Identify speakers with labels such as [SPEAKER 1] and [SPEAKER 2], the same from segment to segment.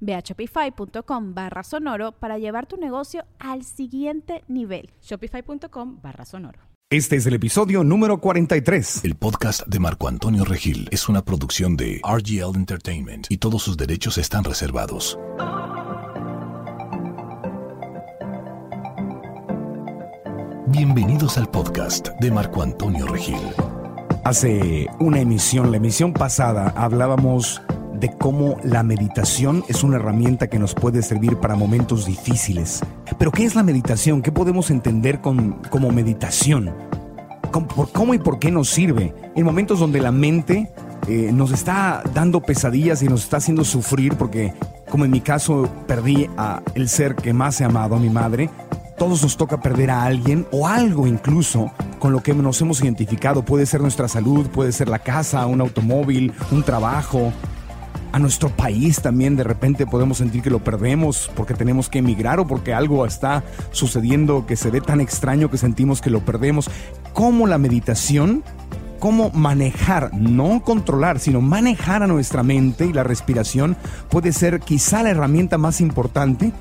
[SPEAKER 1] Ve a shopify.com barra sonoro para llevar tu negocio al siguiente nivel.
[SPEAKER 2] Shopify.com barra sonoro.
[SPEAKER 3] Este es el episodio número 43.
[SPEAKER 4] El podcast de Marco Antonio Regil es una producción de RGL Entertainment y todos sus derechos están reservados. Bienvenidos al podcast de Marco Antonio Regil.
[SPEAKER 3] Hace una emisión, la emisión pasada, hablábamos de cómo la meditación es una herramienta que nos puede servir para momentos difíciles. Pero ¿qué es la meditación? ¿Qué podemos entender con, como meditación? ¿Cómo, y por qué nos sirve? En momentos donde la mente eh, nos está dando pesadillas y nos está haciendo sufrir porque, como en mi caso, perdí a el ser que más he amado, a mi madre, todos nos toca perder a alguien o algo incluso con lo que nos hemos identificado. Puede ser nuestra salud, puede ser la casa, un automóvil, un trabajo, nuestro país también de repente podemos sentir que lo perdemos porque tenemos que emigrar o porque algo está sucediendo que se ve tan extraño que sentimos que lo perdemos. ¿Cómo la meditación, cómo manejar, no controlar, sino manejar a nuestra mente y la respiración puede ser quizá la herramienta más importante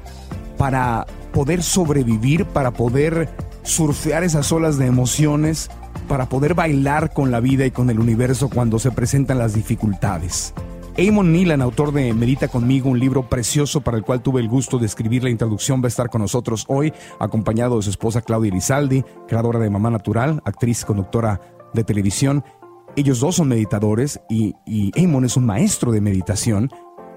[SPEAKER 3] para poder sobrevivir, para poder surfear esas olas de emociones, para poder bailar con la vida y con el universo cuando se presentan las dificultades. Eamon Neelan, autor de Medita conmigo, un libro precioso para el cual tuve el gusto de escribir la introducción, va a estar con nosotros hoy, acompañado de su esposa Claudia Elizaldi, creadora de Mamá Natural, actriz, conductora de televisión. Ellos dos son meditadores y, y es un maestro de meditación.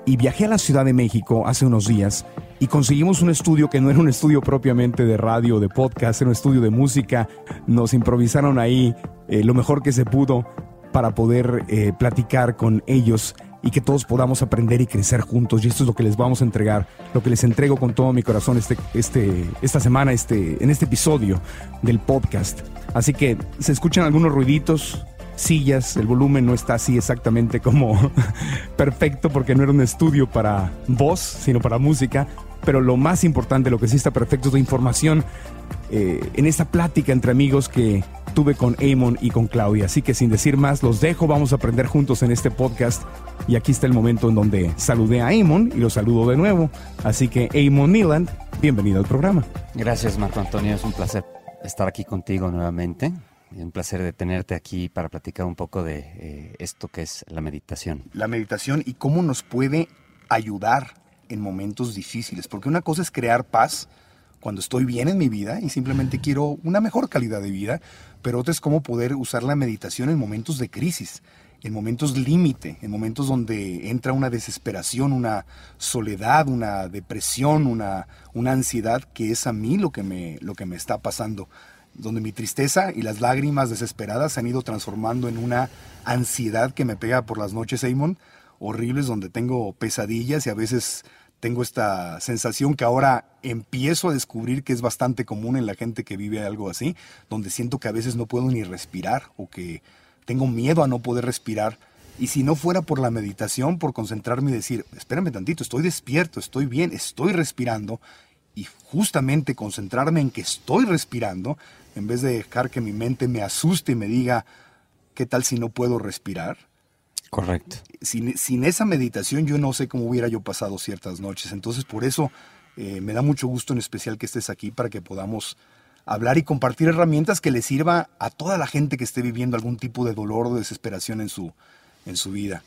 [SPEAKER 3] Y viajé a la Ciudad de México hace unos días y conseguimos un estudio que no era un estudio propiamente de radio, de podcast, era un estudio de música. Nos improvisaron ahí eh, lo mejor que se pudo para poder eh, platicar con ellos y que todos podamos aprender y crecer juntos. Y esto es lo que les vamos a entregar, lo que les entrego con todo mi corazón este, este, esta semana, este, en este episodio del podcast. Así que se escuchan algunos ruiditos, sillas, el volumen no está así exactamente como perfecto porque no era un estudio para voz, sino para música. Pero lo más importante, lo que sí está perfecto es la información eh, en esta plática entre amigos que tuve con Amon y con Claudia. Así que sin decir más, los dejo, vamos a aprender juntos en este podcast. Y aquí está el momento en donde saludé a Amon y lo saludo de nuevo. Así que Amon Neeland, bienvenido al programa.
[SPEAKER 5] Gracias Marco Antonio, es un placer estar aquí contigo nuevamente. Es un placer de tenerte aquí para platicar un poco de eh, esto que es la meditación.
[SPEAKER 3] La meditación y cómo nos puede ayudar en momentos difíciles. Porque una cosa es crear paz cuando estoy bien en mi vida y simplemente quiero una mejor calidad de vida, pero otra es cómo poder usar la meditación en momentos de crisis, en momentos límite, en momentos donde entra una desesperación, una soledad, una depresión, una, una ansiedad, que es a mí lo que, me, lo que me está pasando, donde mi tristeza y las lágrimas desesperadas se han ido transformando en una ansiedad que me pega por las noches, Simon, horribles, donde tengo pesadillas y a veces tengo esta sensación que ahora empiezo a descubrir que es bastante común en la gente que vive algo así, donde siento que a veces no puedo ni respirar o que tengo miedo a no poder respirar. Y si no fuera por la meditación, por concentrarme y decir, espérame tantito, estoy despierto, estoy bien, estoy respirando, y justamente concentrarme en que estoy respirando, en vez de dejar que mi mente me asuste y me diga, ¿qué tal si no puedo respirar?
[SPEAKER 5] Correcto.
[SPEAKER 3] Sin, esa meditación yo no sé cómo hubiera yo pasado ciertas noches. Entonces por eso eh, me da mucho gusto en especial que estés aquí para que podamos hablar y compartir herramientas que le sirva a toda la gente que esté viviendo algún tipo de dolor o desesperación en su, en su vida.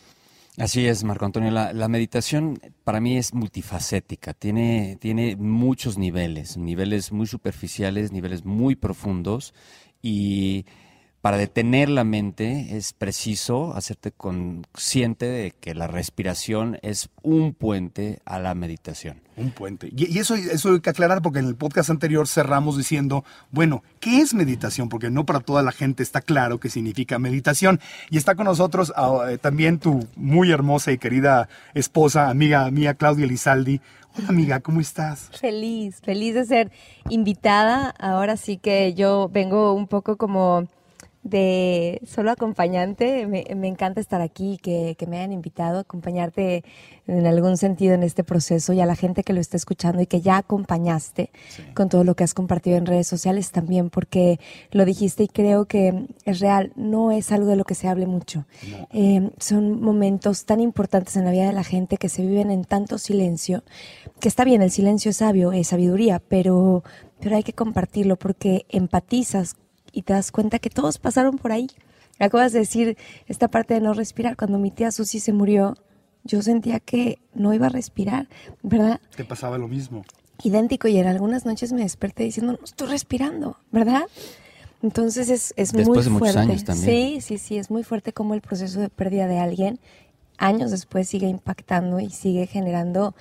[SPEAKER 5] Así es, Marco Antonio. La, la, meditación para mí es multifacética, tiene, tiene muchos niveles, niveles muy superficiales, niveles muy profundos y para detener la mente es preciso hacerte consciente de que la respiración es un puente a la meditación.
[SPEAKER 3] Un puente. Y, eso, eso hay que aclarar porque en el podcast anterior cerramos diciendo, bueno, ¿qué es meditación? Porque no para toda la gente está claro qué significa meditación. Y está con nosotros ah, eh, también tu muy hermosa y querida esposa, amiga mía, Claudia Lizaldi. Hola amiga, ¿cómo estás?
[SPEAKER 6] Feliz, feliz de ser invitada. Ahora sí que yo vengo un poco como de solo acompañante. Me, encanta estar aquí, que, que, me hayan invitado a acompañarte en algún sentido en este proceso y a la gente que lo está escuchando y que ya acompañaste con todo lo que has compartido en redes sociales también, porque lo dijiste y creo que es real, no es algo de lo que se hable mucho. Eh, son momentos tan importantes en la vida de la gente que se viven en tanto silencio, que está bien, el silencio es sabio, es sabiduría, pero pero hay que compartirlo porque empatizas y te das cuenta que todos pasaron por ahí. Acabas de decir esta parte de no respirar. Cuando mi tía Susi se murió, yo sentía que no iba a respirar, ¿verdad?
[SPEAKER 3] Te pasaba lo mismo.
[SPEAKER 6] Idéntico, y en algunas noches me desperté diciendo, no estoy respirando, ¿verdad? Entonces es, es muy fuerte. Muchos años también. Sí, sí, sí, es muy fuerte como el proceso de pérdida de alguien años después sigue impactando y sigue generando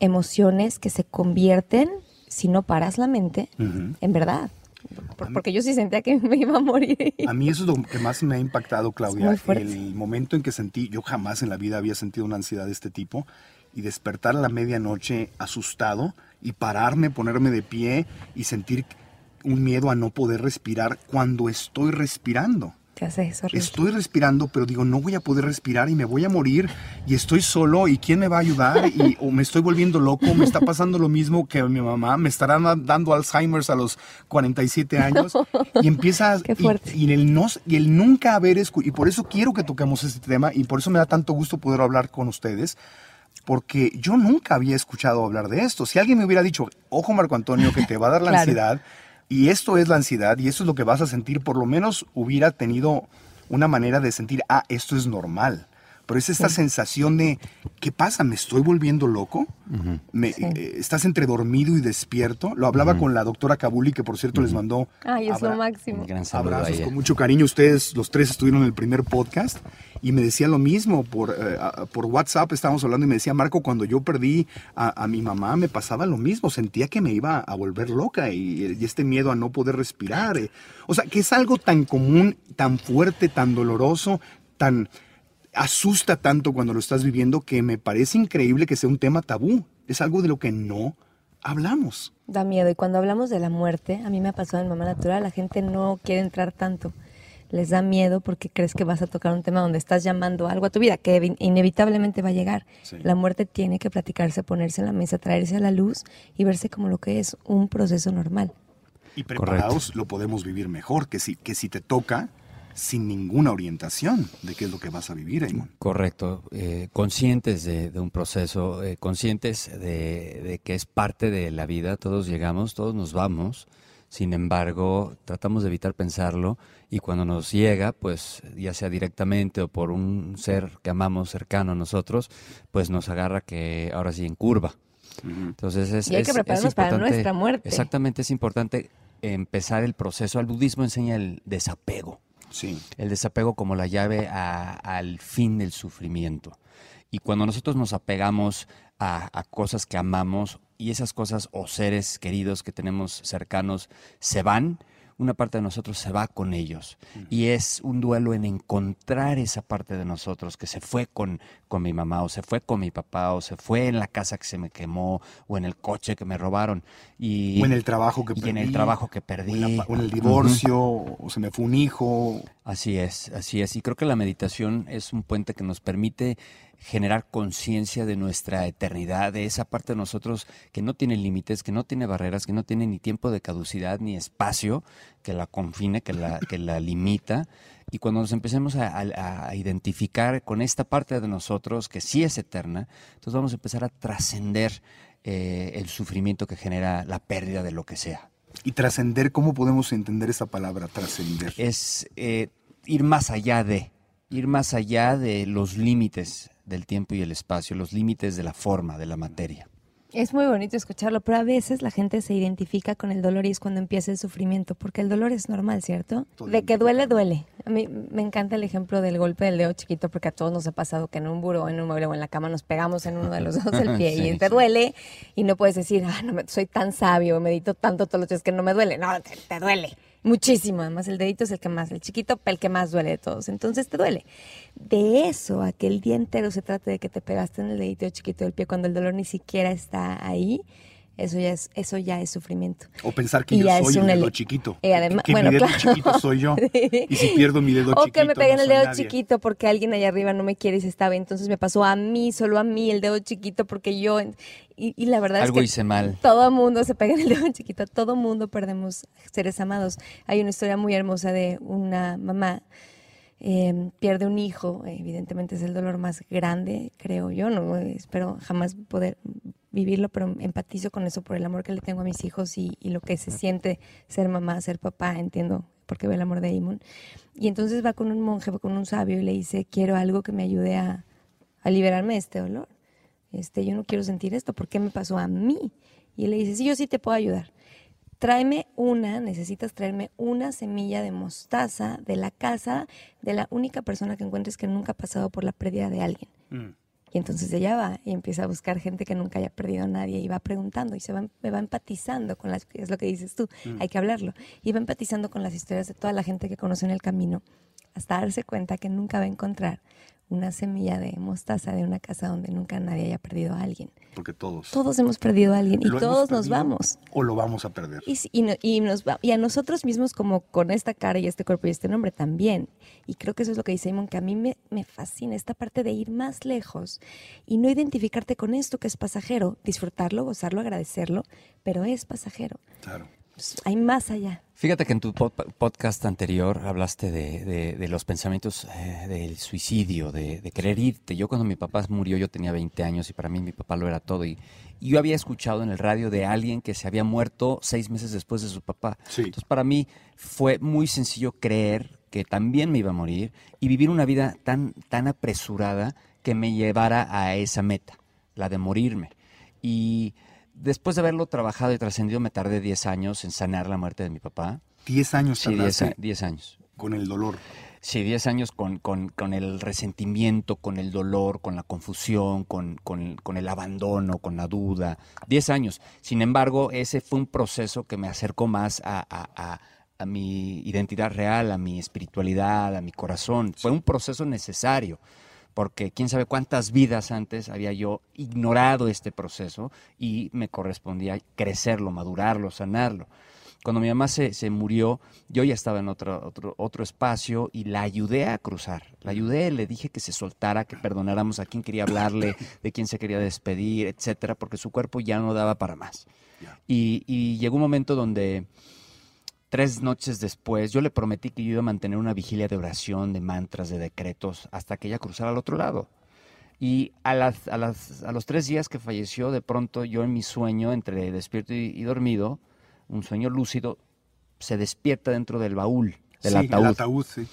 [SPEAKER 6] emociones que se convierten, si no paras la mente, en verdad porque yo sí sentía que me iba a morir.
[SPEAKER 3] A mí eso es lo que más me ha impactado, Claudia. El momento en que sentí, yo jamás en la vida había sentido una ansiedad de este tipo, y despertar a la medianoche asustado y pararme, ponerme de pie y sentir un miedo a no poder respirar cuando estoy respirando. Estoy respirando, pero digo, no voy a poder respirar y me voy a morir y estoy solo y quién me va a ayudar y o me estoy volviendo loco, me está pasando lo mismo que mi mamá, me estarán dando Alzheimer's a los 47 años y empieza y, el no y el nunca haber escuchado y por eso quiero que toquemos este tema y por eso me da tanto gusto poder hablar con ustedes porque yo nunca había escuchado hablar de esto. Si alguien me hubiera dicho, ojo Marco Antonio, que te va a dar la ansiedad, y esto es la ansiedad y esto es lo que vas a sentir, por lo menos hubiera tenido una manera de sentir, ah, esto es normal. Pero es esta sensación de, ¿qué pasa? ¿Me estoy volviendo loco? Me, eh, ¿Estás entre dormido y despierto? Lo hablaba con la doctora Kabuli, que por cierto les mandó
[SPEAKER 6] Ay, es lo máximo.
[SPEAKER 3] abrazos con mucho cariño. Ustedes, los tres, estuvieron en el primer podcast y me decía lo mismo. Por, eh, por WhatsApp estábamos hablando y me decía, Marco, cuando yo perdí a, mi mamá me pasaba lo mismo. Sentía que me iba a volver loca y, este miedo a no poder respirar. Eh. O sea, que es algo tan común, tan fuerte, tan doloroso, tan asusta tanto cuando lo estás viviendo que me parece increíble que sea un tema tabú. Es algo de lo que no hablamos.
[SPEAKER 6] Da miedo. Y cuando hablamos de la muerte, a mí me ha pasado en Mamá Natural, la gente no quiere entrar tanto. Les da miedo porque crees que vas a tocar un tema donde estás llamando algo a tu vida, que inevitablemente va a llegar. La muerte tiene que platicarse, ponerse en la mesa, traerse a la luz y verse como lo que es un proceso normal.
[SPEAKER 3] Y preparados lo podemos vivir mejor, que si, que si te toca, sin ninguna orientación de qué es lo que vas a vivir, Eamon.
[SPEAKER 5] Correcto, eh, conscientes de, un proceso, eh, conscientes de, que es parte de la vida, todos llegamos, todos nos vamos, sin embargo, tratamos de evitar pensarlo y cuando nos llega, pues ya sea directamente o por un ser que amamos cercano a nosotros, pues nos agarra que ahora sí en curva. Entonces es,
[SPEAKER 6] y hay que prepararnos para nuestra muerte.
[SPEAKER 5] Exactamente, es importante empezar el proceso. Al budismo enseña el desapego. El desapego como la llave al fin del sufrimiento. Y cuando nosotros nos apegamos a, a, cosas que amamos y esas cosas o seres queridos que tenemos cercanos se van, una parte de nosotros se va con ellos. Y es un duelo en encontrar esa parte de nosotros que se fue con, con mi mamá, o se fue con mi papá, o se fue en la casa que se me quemó, o en el coche que me robaron. Y,
[SPEAKER 3] o en el trabajo que perdí.
[SPEAKER 5] en el trabajo que perdí.
[SPEAKER 3] O en, el divorcio, o se me fue un hijo.
[SPEAKER 5] Así es, así es. Y creo que la meditación es un puente que nos permite generar conciencia de nuestra eternidad, de esa parte de nosotros que no tiene límites, que no tiene barreras, que no tiene ni tiempo de caducidad ni espacio que la confine, que la, que la limita. Y cuando nos empecemos a, identificar con esta parte de nosotros que sí es eterna, entonces vamos a empezar a trascender eh, el sufrimiento que genera la pérdida de lo que sea.
[SPEAKER 3] Y trascender, ¿cómo podemos entender esa palabra, trascender?
[SPEAKER 5] Es eh, ir más allá de, ir más allá de los límites del tiempo y el espacio, los límites de la forma, de la materia.
[SPEAKER 6] Es muy bonito escucharlo, pero a veces la gente se identifica con el dolor y es cuando empieza el sufrimiento, porque el dolor es normal, ¿cierto? De que duele, duele. A mí me encanta el ejemplo del golpe del dedo chiquito porque a todos nos ha pasado que en un buró, en un mueble o en la cama nos pegamos en uno de los dedos del pie y te duele y no puedes decir, ah, no me, soy tan sabio, medito tanto todos los días que no me duele. No, te, duele muchísimo. Además, el dedito es el que más, el chiquito, el que más duele de todos. Entonces te duele. De eso a que el día entero se trate de que te pegaste en el dedito chiquito del pie cuando el dolor ni siquiera está ahí eso ya es, eso ya es sufrimiento.
[SPEAKER 3] O pensar que yo soy el dedo chiquito. Y además, que, mi dedo chiquito soy yo. Y si pierdo mi dedo chiquito.
[SPEAKER 6] O que me peguen el dedo chiquito porque alguien allá arriba no me quiere y se estaba. Entonces me pasó a mí, solo a mí, el dedo chiquito porque yo. Y, la verdad
[SPEAKER 5] es
[SPEAKER 6] que.
[SPEAKER 5] hice mal.
[SPEAKER 6] Todo mundo se pega en el dedo chiquito. Todo mundo perdemos seres amados. Hay una historia muy hermosa de una mamá. Eh, pierde un hijo, evidentemente es el dolor más grande, creo yo, no espero jamás poder vivirlo, pero empatizo con eso por el amor que le tengo a mis hijos y, lo que se siente ser mamá, ser papá, entiendo porque ve el amor de Amon. Y entonces va con un monje, va con un sabio y le dice, quiero algo que me ayude a, liberarme de este dolor. Este, yo no quiero sentir esto, ¿por qué me pasó a mí? Y él le dice, sí, yo sí te puedo ayudar. Tráeme una, necesitas traerme una semilla de mostaza de la casa de la única persona que encuentres que nunca ha pasado por la pérdida de alguien. Mm. Y entonces ella va y empieza a buscar gente que nunca haya perdido a nadie y va preguntando y se va, me va empatizando con las, es lo que dices tú, mm. hay que hablarlo. Y va empatizando con las historias de toda la gente que conoce en el camino hasta darse cuenta que nunca va a encontrar una semilla de mostaza de una casa donde nunca nadie haya perdido a alguien.
[SPEAKER 3] Porque todos.
[SPEAKER 6] Todos hemos perdido a alguien y todos nos vamos.
[SPEAKER 3] O lo vamos a perder.
[SPEAKER 6] Y, y, nos y a nosotros mismos como con esta cara y este cuerpo y este nombre también. Y creo que eso es lo que dice Simon, que a mí me, me fascina esta parte de ir más lejos y no identificarte con esto que es pasajero, disfrutarlo, gozarlo, agradecerlo, pero es pasajero.
[SPEAKER 3] Claro.
[SPEAKER 6] Pues, hay más allá.
[SPEAKER 5] Fíjate que en tu podcast anterior hablaste de, los pensamientos eh, del suicidio, de, querer irte. Yo cuando mi papá murió yo tenía 20 años y para mí mi papá lo era todo. Y, yo había escuchado en el radio de alguien que se había muerto seis meses después de su papá. Entonces para mí fue muy sencillo creer que también me iba a morir y vivir una vida tan, tan apresurada que me llevara a esa meta, la de morirme. Y después de haberlo trabajado y trascendido, me tardé 10 años en sanar la muerte de mi papá.
[SPEAKER 3] 10 años
[SPEAKER 5] Sí, 10 años.
[SPEAKER 3] Con el dolor.
[SPEAKER 5] Sí, 10 años con, con, con, el resentimiento, con el dolor, con la confusión, con, con el abandono, con la duda. 10 años. Sin embargo, ese fue un proceso que me acercó más a, a, a mi identidad real, a mi espiritualidad, a mi corazón. Fue un proceso necesario porque quién sabe cuántas vidas antes había yo ignorado este proceso y me correspondía crecerlo, madurarlo, sanarlo. Cuando mi mamá se, se murió, yo ya estaba en otro, otro, otro espacio y la ayudé a cruzar. La ayudé, le dije que se soltara, que perdonáramos a quien quería hablarle, de quién se quería despedir, etcétera, porque su cuerpo ya no daba para más. Y, y llegó un momento donde Tres noches después, yo le prometí que yo iba a mantener una vigilia de oración, de mantras, de decretos, hasta que ella cruzara al otro lado. Y a, las, a, las, a los tres días que falleció, de pronto yo en mi sueño, entre despierto y, dormido, un sueño lúcido, se despierta dentro del baúl, del
[SPEAKER 3] sí,
[SPEAKER 5] ataúd.
[SPEAKER 3] El ataúd sí.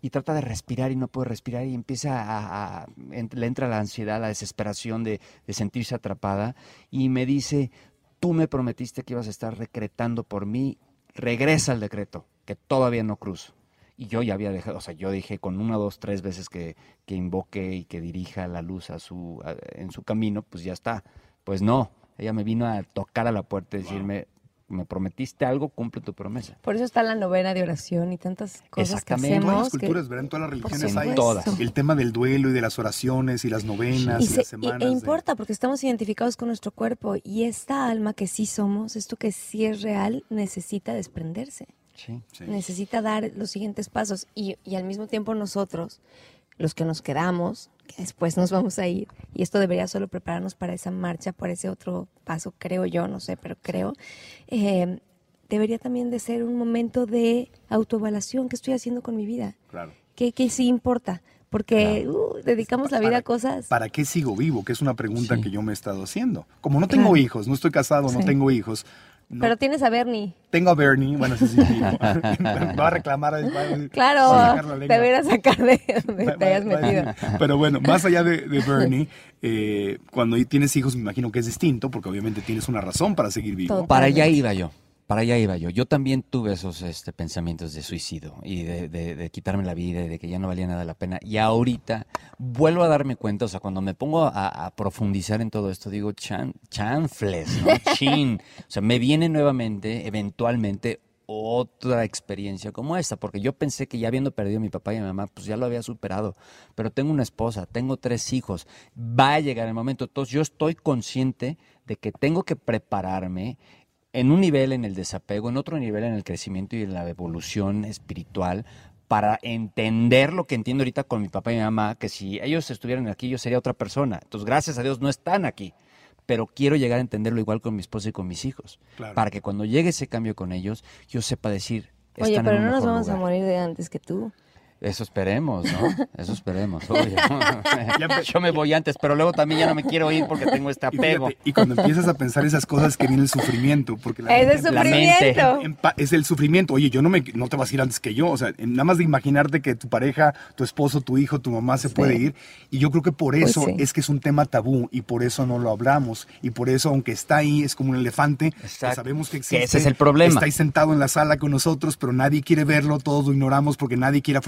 [SPEAKER 5] Y trata de respirar y no puede respirar y empieza a, a, le entra la ansiedad, la desesperación de, de sentirse atrapada y me dice, tú me prometiste que ibas a estar recretando por mí regresa el decreto, que todavía no cruzo. Y yo ya había dejado, o sea, yo dije con una, dos, tres veces que, que invoque y que dirija la luz a su, en su camino, pues ya está. Pues no, ella me vino a tocar a la puerta y decirme, me prometiste algo, cumple tu promesa.
[SPEAKER 6] Por eso está la novena de oración y tantas cosas que hacemos. En
[SPEAKER 3] todas las culturas, ¿verdad? En todas las religiones hay todas. el tema del duelo y de las oraciones y las novenas y, las semanas.
[SPEAKER 6] e importa porque estamos identificados con nuestro cuerpo y esta alma que sí somos, esto que sí es real, necesita desprenderse. Sí. Necesita dar los siguientes pasos y, y al mismo tiempo nosotros, los que nos quedamos, que después nos vamos a ir. Y esto debería solo prepararnos para esa marcha, para ese otro paso, creo yo, no sé, pero creo. Eh, debería también de ser un momento de autoevaluación. ¿Qué estoy haciendo con mi vida?
[SPEAKER 3] Claro.
[SPEAKER 6] ¿Qué, qué sí importa? Porque uh, dedicamos la vida a cosas.
[SPEAKER 3] ¿Para qué sigo vivo? Que es una pregunta que yo me he estado haciendo. Como no tengo hijos, no estoy casado, no tengo hijos,
[SPEAKER 6] pero tienes a Bernie.
[SPEAKER 3] Tengo a Bernie, bueno, sí, sí. va a reclamar.
[SPEAKER 6] claro, te voy a sacar de donde te hayas metido.
[SPEAKER 3] Pero bueno, más allá de, Bernie, eh, cuando tienes hijos me imagino que es distinto, porque obviamente tienes una razón para seguir vivo.
[SPEAKER 5] Para allá iba yo. Para allá iba yo. Yo también tuve esos este, pensamientos de suicidio y de, quitarme la vida y de que ya no valía nada la pena. Y ahorita vuelvo a darme cuenta, o sea, cuando me pongo a, profundizar en todo esto, digo, chan, chanfles, ¿no? Chin. O sea, me viene nuevamente, eventualmente, otra experiencia como esta, porque yo pensé que ya habiendo perdido a mi papá y a mi mamá, pues ya lo había superado, pero tengo una esposa, tengo tres hijos, va a llegar el momento, entonces yo estoy consciente de que tengo que prepararme en un nivel en el desapego, en otro nivel en el crecimiento y en la evolución espiritual para entender lo que entiendo ahorita con mi papá y mi mamá, que si ellos estuvieran aquí yo sería otra persona. Entonces, gracias a Dios no están aquí, pero quiero llegar a entenderlo igual con mi esposa y con mis hijos, para que cuando llegue ese cambio con ellos, yo sepa decir...
[SPEAKER 6] Oye, pero no nos vamos a morir de antes que tú.
[SPEAKER 5] Eso esperemos, ¿no? Eso esperemos, obvio. Yo me voy antes, pero luego también ya no me quiero ir porque tengo este apego.
[SPEAKER 3] Y, cuando empiezas a pensar esas cosas que viene el sufrimiento, porque
[SPEAKER 6] la es el sufrimiento.
[SPEAKER 3] es el sufrimiento. Oye, yo no me no te vas a ir antes que yo, o sea, nada más de imaginarte que tu pareja, tu esposo, tu hijo, tu mamá se puede ir, y yo creo que por pues eso es que es un tema tabú y por eso no lo hablamos y por eso aunque está ahí es como un elefante, sabemos que existe.
[SPEAKER 5] ese es el problema.
[SPEAKER 3] Está ahí sentado en la sala con nosotros, pero nadie quiere verlo, todos lo ignoramos porque nadie quiere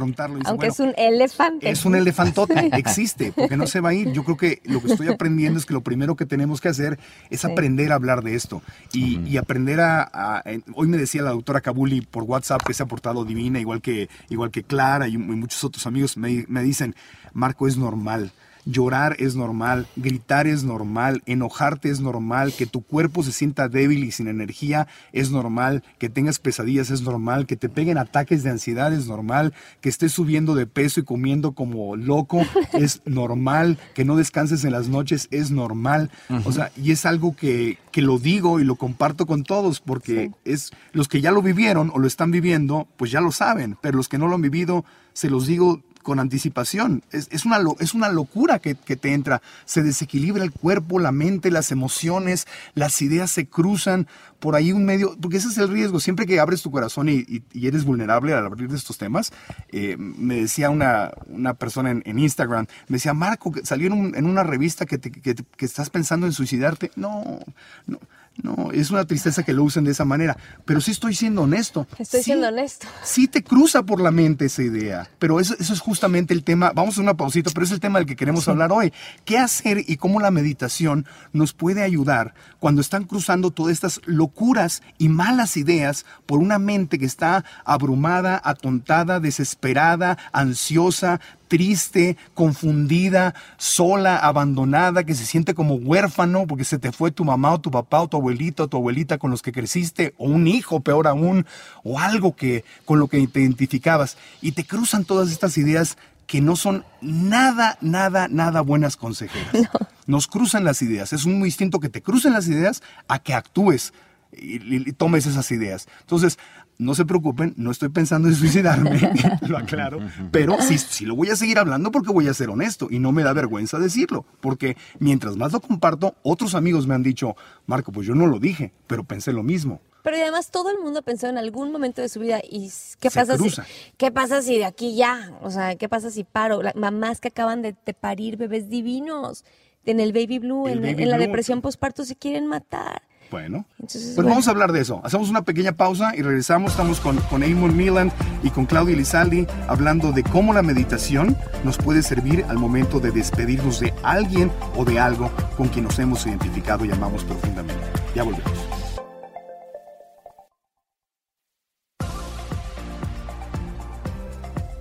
[SPEAKER 6] aunque es un elefante.
[SPEAKER 3] Es un elefantote, existe, porque no se va a ir. Yo creo que lo que estoy aprendiendo es que lo primero que tenemos que hacer es aprender a hablar de esto y, aprender a, Hoy me decía la doctora Kabuli por WhatsApp que se ha portado divina, igual que, igual que Clara y, muchos otros amigos me, me dicen, Marco, es normal Llorar es normal, gritar es normal, enojarte es normal, que tu cuerpo se sienta débil y sin energía es normal, que tengas pesadillas es normal, que te peguen ataques de ansiedad es normal, que estés subiendo de peso y comiendo como loco es normal, que no descanses en las noches es normal. O sea, y es algo que, lo digo y lo comparto con todos porque es los que ya lo vivieron o lo están viviendo, pues ya lo saben, pero los que no lo han vivido, se los digo con anticipación. Es, una, es una locura que, te entra. Se desequilibra el cuerpo, la mente, las emociones, las ideas se cruzan por ahí un medio, porque ese es el riesgo. Siempre que abres tu corazón y, eres vulnerable al abrir de estos temas, eh, me decía una, una persona en, Instagram, me decía, Marco, salió en, una revista que, que estás pensando en suicidarte. No, no no, es una tristeza que lo usen de esa manera, pero sí estoy siendo honesto.
[SPEAKER 6] Estoy siendo honesto.
[SPEAKER 3] Sí te cruza por la mente esa idea, pero eso, es justamente el tema, vamos a una pausita, pero es el tema del que queremos hablar hoy. ¿Qué hacer y cómo la meditación nos puede ayudar cuando están cruzando todas estas locuras y malas ideas por una mente que está abrumada, atontada, desesperada, ansiosa, triste, confundida, sola, abandonada, que se siente como huérfano porque se te fue tu mamá o tu papá o tu abuelito o tu abuelita con los que creciste, o un hijo, peor aún, o algo que con lo que te identificabas. Y te cruzan todas estas ideas que no son nada, nada, nada buenas consejeras. Nos cruzan las ideas. Es muy distinto que te crucen las ideas a que actúes y, y tomes esas ideas. Entonces, no se preocupen, no estoy pensando en suicidarme, lo aclaro, pero sí, sí lo voy a seguir hablando porque voy a ser honesto y no me da vergüenza decirlo, porque mientras más lo comparto, otros amigos me han dicho, Marco, pues yo no lo dije, pero pensé lo mismo.
[SPEAKER 6] Pero además todo el mundo pensó en algún momento de su vida y qué pasa si qué pasa si de aquí ya, o sea, qué pasa si paro, mamás que acaban de, parir bebés divinos en el baby blue, en, la depresión postparto se quieren matar.
[SPEAKER 3] Bueno, pues vamos a hablar de eso. Hacemos una pequeña pausa y regresamos. Estamos con, con Eamon Milan y con Claudia Lizaldi hablando de cómo la meditación nos puede servir al momento de despedirnos de alguien o de algo con quien nos hemos identificado y amamos profundamente. Ya volvemos.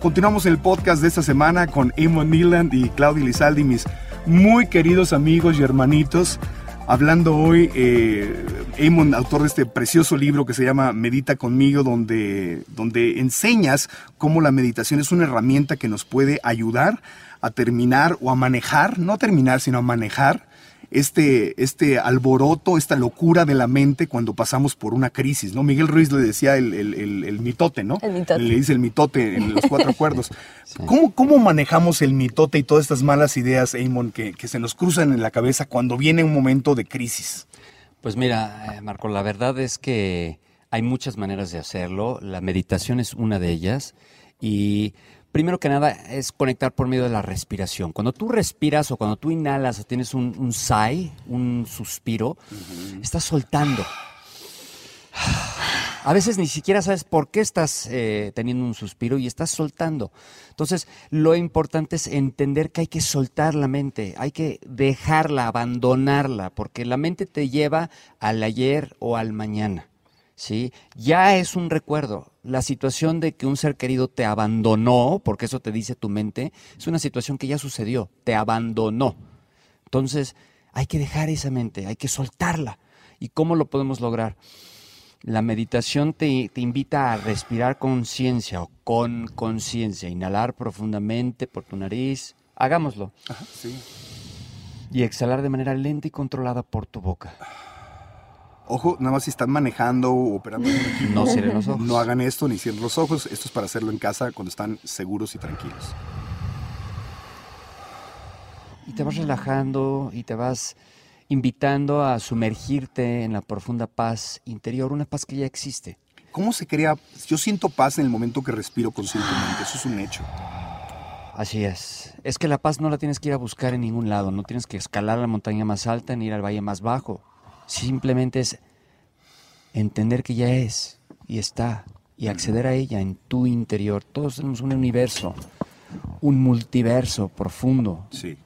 [SPEAKER 3] Continuamos el podcast de esta semana con Eamon Milan y Claudia Lizaldi, mis muy queridos amigos y hermanitos hablando hoy, eh, Eamon, autor de este precioso libro que se llama Medita conmigo, donde, donde enseñas cómo la meditación es una herramienta que nos puede ayudar a terminar o a manejar, no terminar, sino a manejar este, este alboroto, esta locura de la mente cuando pasamos por una crisis, ¿no? Miguel Ruiz le decía el, mitote, ¿no?
[SPEAKER 6] El mitote.
[SPEAKER 3] Le dice el mitote en los cuatro acuerdos. ¿Cómo, manejamos el mitote y todas estas malas ideas, Eamon, que, que se nos cruzan en la cabeza cuando viene un momento de crisis?
[SPEAKER 5] Pues mira, eh, Marco, la verdad es que hay muchas maneras de hacerlo. La meditación es una de ellas. Y primero que nada es conectar por medio de la respiración. Cuando tú respiras o cuando tú inhalas o tienes un, un sigh, un suspiro, estás soltando. A veces ni siquiera sabes por qué estás eh, teniendo un suspiro y estás soltando. Entonces, lo importante es entender que hay que soltar la mente, hay que dejarla, abandonarla, porque la mente te lleva al ayer o al mañana. ¿Sí? Ya es un recuerdo. La situación de que un ser querido te abandonó, porque eso te dice tu mente, es una situación que ya sucedió, te abandonó. Entonces, hay que dejar esa mente, hay que soltarla. ¿Y cómo lo podemos lograr? La meditación te, invita a respirar conciencia o con conciencia, inhalar profundamente por tu nariz. Hagámoslo. Y exhalar de manera lenta y controlada por tu boca.
[SPEAKER 3] Ojo, nada más si están manejando o operando.
[SPEAKER 5] No cierren los ojos.
[SPEAKER 3] No hagan esto ni cierren los ojos. Esto es para hacerlo en casa cuando están seguros y tranquilos.
[SPEAKER 5] Y te vas relajando y te vas invitando a sumergirte en la profunda paz interior, una paz que ya existe.
[SPEAKER 3] ¿Cómo se crea? Yo siento paz en el momento que respiro conscientemente, eso es un hecho.
[SPEAKER 5] Así es. Es que la paz no la tienes que ir a buscar en ningún lado, no tienes que escalar la montaña más alta ni ir al valle más bajo. Simplemente es entender que ya es y está y acceder a ella en tu interior. Todos tenemos un universo, un multiverso profundo.
[SPEAKER 3] Sí.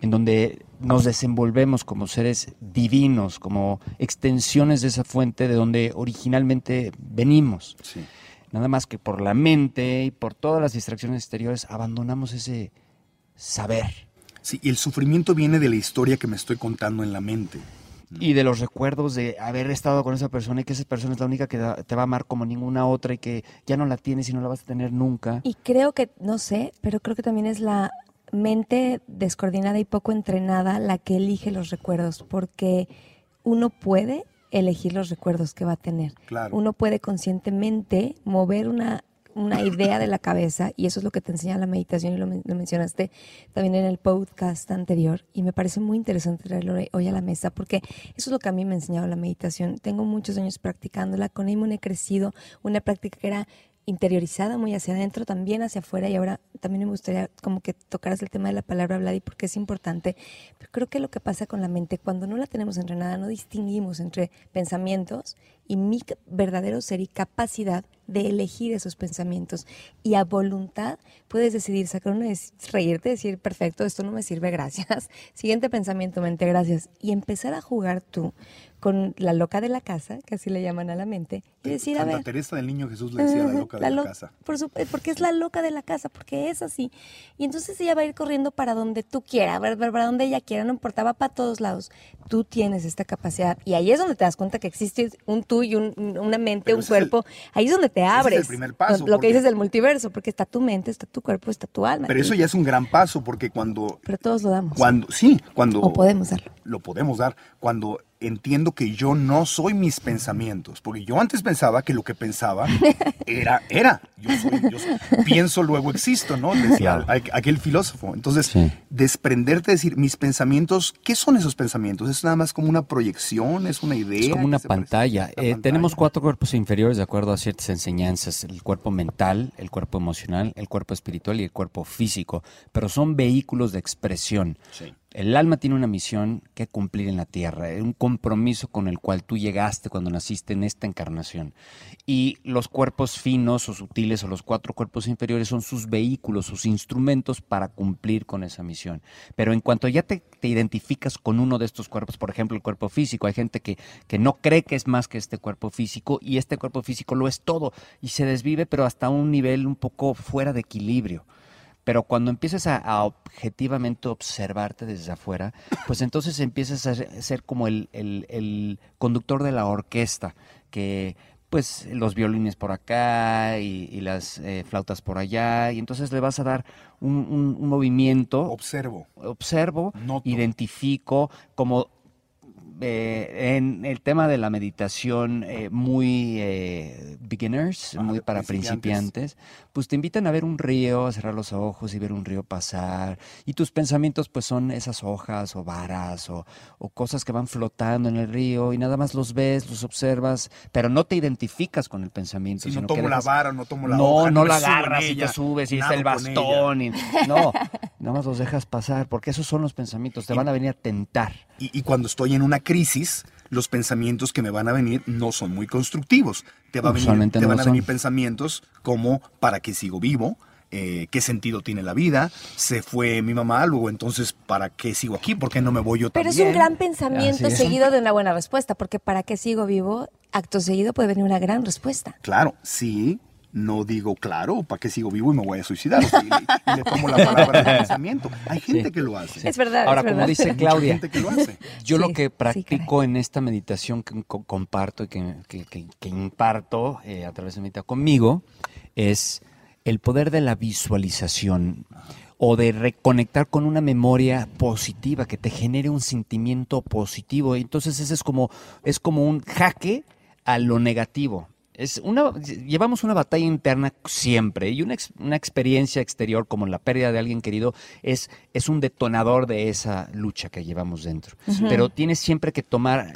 [SPEAKER 5] En donde nos desenvolvemos como seres divinos, como extensiones de esa fuente de donde originalmente venimos.
[SPEAKER 3] Sí.
[SPEAKER 5] Nada más que por la mente y por todas las distracciones exteriores abandonamos ese saber.
[SPEAKER 3] Sí, y el sufrimiento viene de la historia que me estoy contando en la mente
[SPEAKER 5] y de los recuerdos de haber estado con esa persona y que esa persona es la única que te va a amar como ninguna otra y que ya no la tienes y no la vas a tener nunca.
[SPEAKER 6] Y creo que, no sé, pero creo que también es la mente descoordinada y poco entrenada la que elige los recuerdos, porque uno puede elegir los recuerdos que va a tener. Uno puede conscientemente mover una una idea de la cabeza y eso es lo que te enseña la meditación y lo, mencionaste también en el podcast anterior y me parece muy interesante traerlo hoy a la mesa porque eso es lo que a mí me ha enseñado la meditación. Tengo muchos años practicándola, con Eamon he crecido, una práctica que era interiorizada muy hacia adentro, también hacia afuera y ahora también me gustaría como que tocaras el tema de la palabra Vladi porque es importante, pero creo que lo que pasa con la mente cuando no la tenemos entrenada no distinguimos entre pensamientos y mi verdadero ser y capacidad de elegir esos pensamientos. Y a voluntad puedes decidir sacar uno y reírte, decir, perfecto, esto no me sirve, gracias. Siguiente pensamiento, mente, gracias. Y empezar a jugar tú con la loca de la casa, que así le llaman a la mente, y decir, a ver...
[SPEAKER 3] Teresa del Niño Jesús le decía la loca de la, casa.
[SPEAKER 6] Por porque es la loca de la casa, porque es así. Y entonces ella va a ir corriendo para donde tú quieras, para donde ella quiera, no importaba para todos lados. Tú tienes esta capacidad. Y ahí es donde te das cuenta que existe un tú y una mente, un cuerpo. ahí es donde te abres.
[SPEAKER 3] Es el primer paso.
[SPEAKER 6] Lo que dices del multiverso, porque está tu mente, está tu cuerpo, está tu alma.
[SPEAKER 3] Pero eso ya es un gran paso, porque cuando...
[SPEAKER 6] Pero todos lo damos.
[SPEAKER 3] Cuando, sí, cuando...
[SPEAKER 6] O podemos darlo.
[SPEAKER 3] Lo podemos dar. Cuando entiendo que yo no soy mis pensamientos, porque yo antes pensaba que lo que pensaba era, era. Yo, soy, yo pienso, luego existo, ¿no? Decía aquel filósofo. Entonces, desprenderte, decir, mis pensamientos, ¿qué son esos pensamientos? ¿Es nada más como una proyección? ¿Es una idea?
[SPEAKER 5] Es como una pantalla. Eh, tenemos cuatro cuerpos inferiores de acuerdo a ciertas enseñanzas. El cuerpo mental, el cuerpo emocional, el cuerpo espiritual y el cuerpo físico. Pero son vehículos de expresión.
[SPEAKER 3] Sí.
[SPEAKER 5] El alma tiene una misión que cumplir en la tierra, un compromiso con el cual tú llegaste cuando naciste en esta encarnación. Y los cuerpos finos o sutiles o los cuatro cuerpos inferiores son sus vehículos, sus instrumentos para cumplir con esa misión. Pero en cuanto ya te, identificas con uno de estos cuerpos, por ejemplo el cuerpo físico, hay gente que, que no cree que es más que este cuerpo físico y este cuerpo físico lo es todo y se desvive pero hasta un nivel un poco fuera de equilibrio. Pero cuando empiezas a, objetivamente observarte desde afuera, pues entonces empiezas a ser como el, conductor de la orquesta, que pues los violines por acá y, las eh, flautas por allá, y entonces le vas a dar un, movimiento.
[SPEAKER 3] Observo.
[SPEAKER 5] Observo, identifico, como eh, en el tema de la meditación eh, muy eh, beginners, muy para principiantes. Pues te invitan a ver un río, a cerrar los ojos y ver un río pasar. Y tus pensamientos pues son esas hojas o varas o, cosas que van flotando en el río y nada más los ves, los observas, pero no te identificas con el pensamiento.
[SPEAKER 3] Si no tomo la vara, no tomo la
[SPEAKER 5] no,
[SPEAKER 3] hoja.
[SPEAKER 5] No, no la agarras y te subes y está el bastón. Y, no, Nada más los dejas pasar, porque esos son los pensamientos, te van a venir a tentar.
[SPEAKER 3] Y, y, cuando estoy en una crisis, los pensamientos que me van a venir no son muy constructivos. Te, va a venir, te van a venir pensamientos como ¿para qué sigo vivo? Eh, qué sentido tiene la vida, se fue mi mamá, luego entonces, ¿para qué sigo aquí? ¿Por qué no me voy yo
[SPEAKER 6] Pero es un gran pensamiento seguido de una buena respuesta, porque ¿para qué sigo vivo? Acto seguido puede venir una gran respuesta.
[SPEAKER 3] Claro, sí, no digo, claro, ¿para qué sigo vivo y me voy a suicidar? y, le tomo la palabra de pensamiento. Hay gente que lo hace.
[SPEAKER 6] Es verdad.
[SPEAKER 5] Ahora,
[SPEAKER 6] como
[SPEAKER 5] dice Claudia, gente que lo hace. yo lo que practico en esta meditación que comparto y que, que, imparto eh, a través de meditación conmigo es el poder de la visualización o de reconectar con una memoria positiva que te genere un sentimiento positivo. Entonces ese es como, es como un jaque a lo negativo. Es una, llevamos una batalla interna siempre y una, una, experiencia exterior como la pérdida de alguien querido es, es un detonador de esa lucha que llevamos dentro. Pero tienes siempre que tomar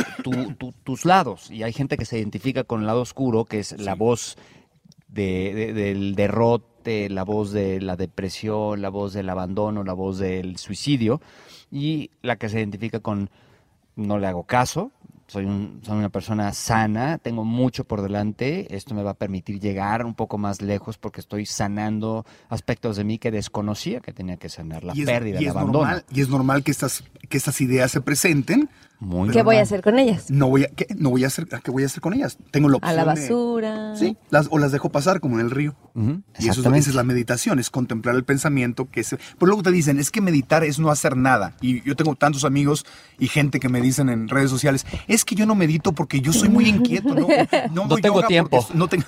[SPEAKER 5] tus lados y hay gente que se identifica con el lado oscuro, que es la voz del derrote, la voz de la depresión, la voz del abandono, la voz del suicidio, y la que se identifica con no le hago caso, soy, un, soy una persona sana, tengo mucho por delante, esto me va a permitir llegar un poco más lejos porque estoy sanando aspectos de mí que desconocía que tenía que sanar, la pérdida, el abandono.
[SPEAKER 3] y es normal que estas, que estas ideas se presenten
[SPEAKER 6] ¿Qué voy a hacer con ellas?
[SPEAKER 3] No voy a, ¿qué? No voy a hacer, ¿qué voy a hacer con ellas? Tengo la opción
[SPEAKER 6] A la basura.
[SPEAKER 3] sí, las, o las dejo pasar como en el río. Y eso es, es la meditación, es contemplar el pensamiento que se... Pero luego te dicen, es que meditar es no hacer nada. Y yo tengo tantos amigos y gente que me dicen en redes sociales, es que yo no medito porque yo soy muy inquieto, no,
[SPEAKER 5] no, tengo tiempo.
[SPEAKER 3] No, tengo,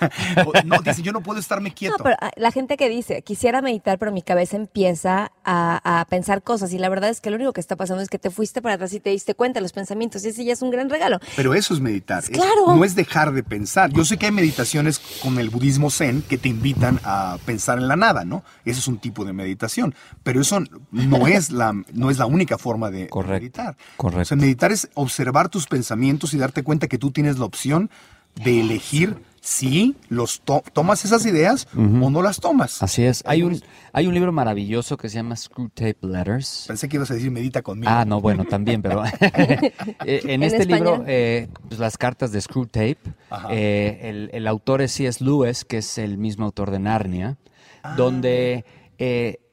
[SPEAKER 3] no, dice, yo no puedo estarme quieto.
[SPEAKER 6] No, pero ah, la gente que dice, quisiera meditar, pero mi cabeza empieza a, a, pensar cosas. Y la verdad es que lo único que está pasando es que te fuiste para atrás y te diste cuenta de los pensamientos. Y ese ya un gran regalo.
[SPEAKER 3] Pero eso es meditar.
[SPEAKER 6] claro.
[SPEAKER 3] no es dejar de pensar. Yo sé que hay meditaciones con el budismo zen que te invitan a pensar en la nada, ¿no? Ese es un tipo de meditación. Pero eso no es la, no es la única forma de meditar.
[SPEAKER 5] Correcto. O
[SPEAKER 3] sea, meditar es observar tus pensamientos y darte cuenta que tú tienes la opción de elegir si los tomas esas ideas o no las tomas.
[SPEAKER 5] Así es. Hay un, hay un libro maravilloso que se llama Screwtape Letters.
[SPEAKER 3] Pensé que ibas a decir medita conmigo.
[SPEAKER 5] Ah, no, bueno, también, pero eh, en, este libro, eh, pues, las cartas de Screwtape, eh, el, el, autor es C.S. Lewis, que es el mismo autor de Narnia, ah. donde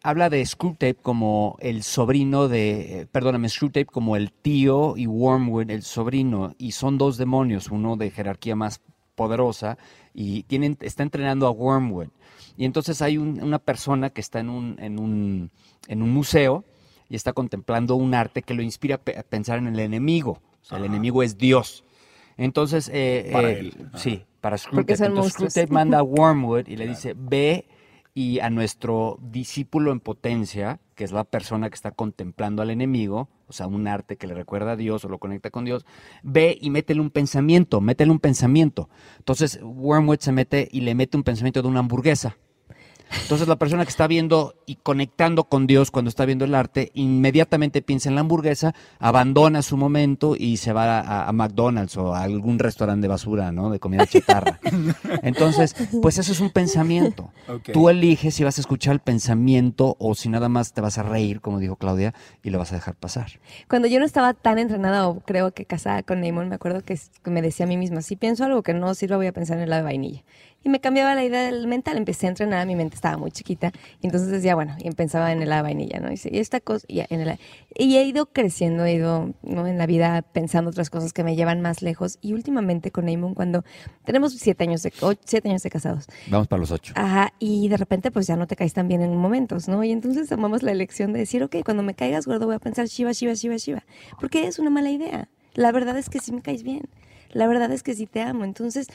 [SPEAKER 5] habla de Screwtape como el sobrino de, perdóname, Screwtape como el tío y Wormwood el sobrino, y son dos demonios, uno de jerarquía más poderosa y tienen, está entrenando a Wormwood. Y entonces hay una persona que está en un, en, un, en un museo y está contemplando un arte que lo inspira a pensar en el enemigo. O sea, el enemigo es Dios. Entonces, eh, eh sí, para Screwtape. Entonces Screwtape manda a Wormwood y le dice, ve y a nuestro discípulo en potencia, que es la persona que está contemplando al enemigo, o sea, un arte que le recuerda a Dios o lo conecta con Dios, ve y métele un pensamiento, métele un pensamiento. Entonces, Wormwood se mete y le mete un pensamiento de una hamburguesa. Entonces la persona que está viendo y conectando con Dios cuando está viendo el arte, inmediatamente piensa en la hamburguesa, abandona su momento y se va a, McDonald's o a algún restaurante de basura, ¿no? De comida chatarra. Entonces, pues eso es un pensamiento. Tú eliges si vas a escuchar el pensamiento o si nada más te vas a reír, como dijo Claudia, y lo vas a dejar pasar.
[SPEAKER 6] Cuando yo no estaba tan entrenada o creo que casada con Neymar, me acuerdo que me decía a mí misma, si pienso algo que no sirva, voy a pensar en la de vainilla y me cambiaba la idea del mental. Empecé a entrenar, mi mente estaba muy chiquita, y entonces decía, bueno, y pensaba en el de vainilla, ¿no? Y, esta cosa, y, en el, y he ido creciendo, he ido ¿no? en la vida pensando otras cosas que me llevan más lejos, y últimamente con Eamon, cuando tenemos siete años de, siete años de casados.
[SPEAKER 5] Vamos para los ocho.
[SPEAKER 6] Ajá, y de repente pues ya no te caes tan bien en momentos, ¿no? Y entonces tomamos la elección de decir, ok, cuando me caigas gordo voy a pensar Shiva, Shiva, Shiva, Shiva, porque es una mala idea. La verdad es que sí me caes bien. La verdad es que sí te amo. Entonces,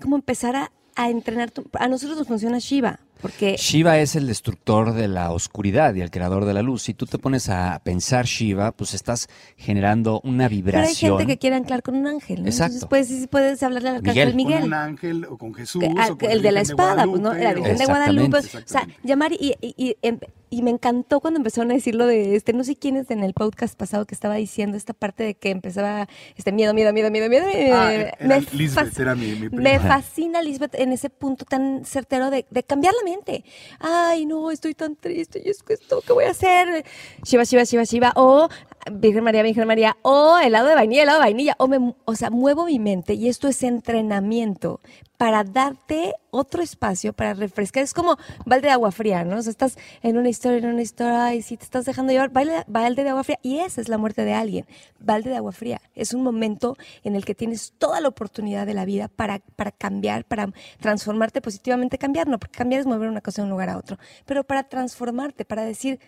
[SPEAKER 6] como empezar a, a entrenar. a nosotros nos funciona Shiva. Porque
[SPEAKER 5] Shiva es el destructor de la oscuridad y el creador de la luz. Si tú te pones a pensar Shiva, pues estás generando una vibración. Pero
[SPEAKER 6] hay gente que quiere anclar con un ángel.
[SPEAKER 5] Exacto.
[SPEAKER 6] Entonces puedes, hablarle al arcángel Miguel.
[SPEAKER 3] Con un ángel o con Jesús.
[SPEAKER 6] el de la espada, pues no, la Virgen de Guadalupe. O sea, llamar y, em, y me encantó cuando empezaron a decirlo de este, no sé quién es en el podcast pasado que estaba diciendo esta parte de que empezaba este miedo, miedo, miedo, miedo, miedo.
[SPEAKER 3] Ah, me, Lisbeth, era mi, mi
[SPEAKER 6] me fascina Lisbeth en ese punto tan certero de, de, cambiar la mente. Ay, no, estoy tan triste y es que esto, ¿qué voy a hacer? Shiva, Shiva, Shiva, Shiva. O Virgen María, Virgen María. O helado de vainilla, helado de vainilla. O, me, o sea, muevo mi mente y esto es entrenamiento para darte otro espacio para refrescar. Es como balde de agua fría, ¿no? O sea, estás en una historia, en una historia, y si te estás dejando llevar, balde de agua fría. Y esa es la muerte de alguien. Balde de agua fría. Es un momento en el que tienes toda la oportunidad de la vida para, para cambiar, para transformarte positivamente. Cambiar, no, porque cambiar es mover una cosa de un lugar a otro. Pero para transformarte, para decir,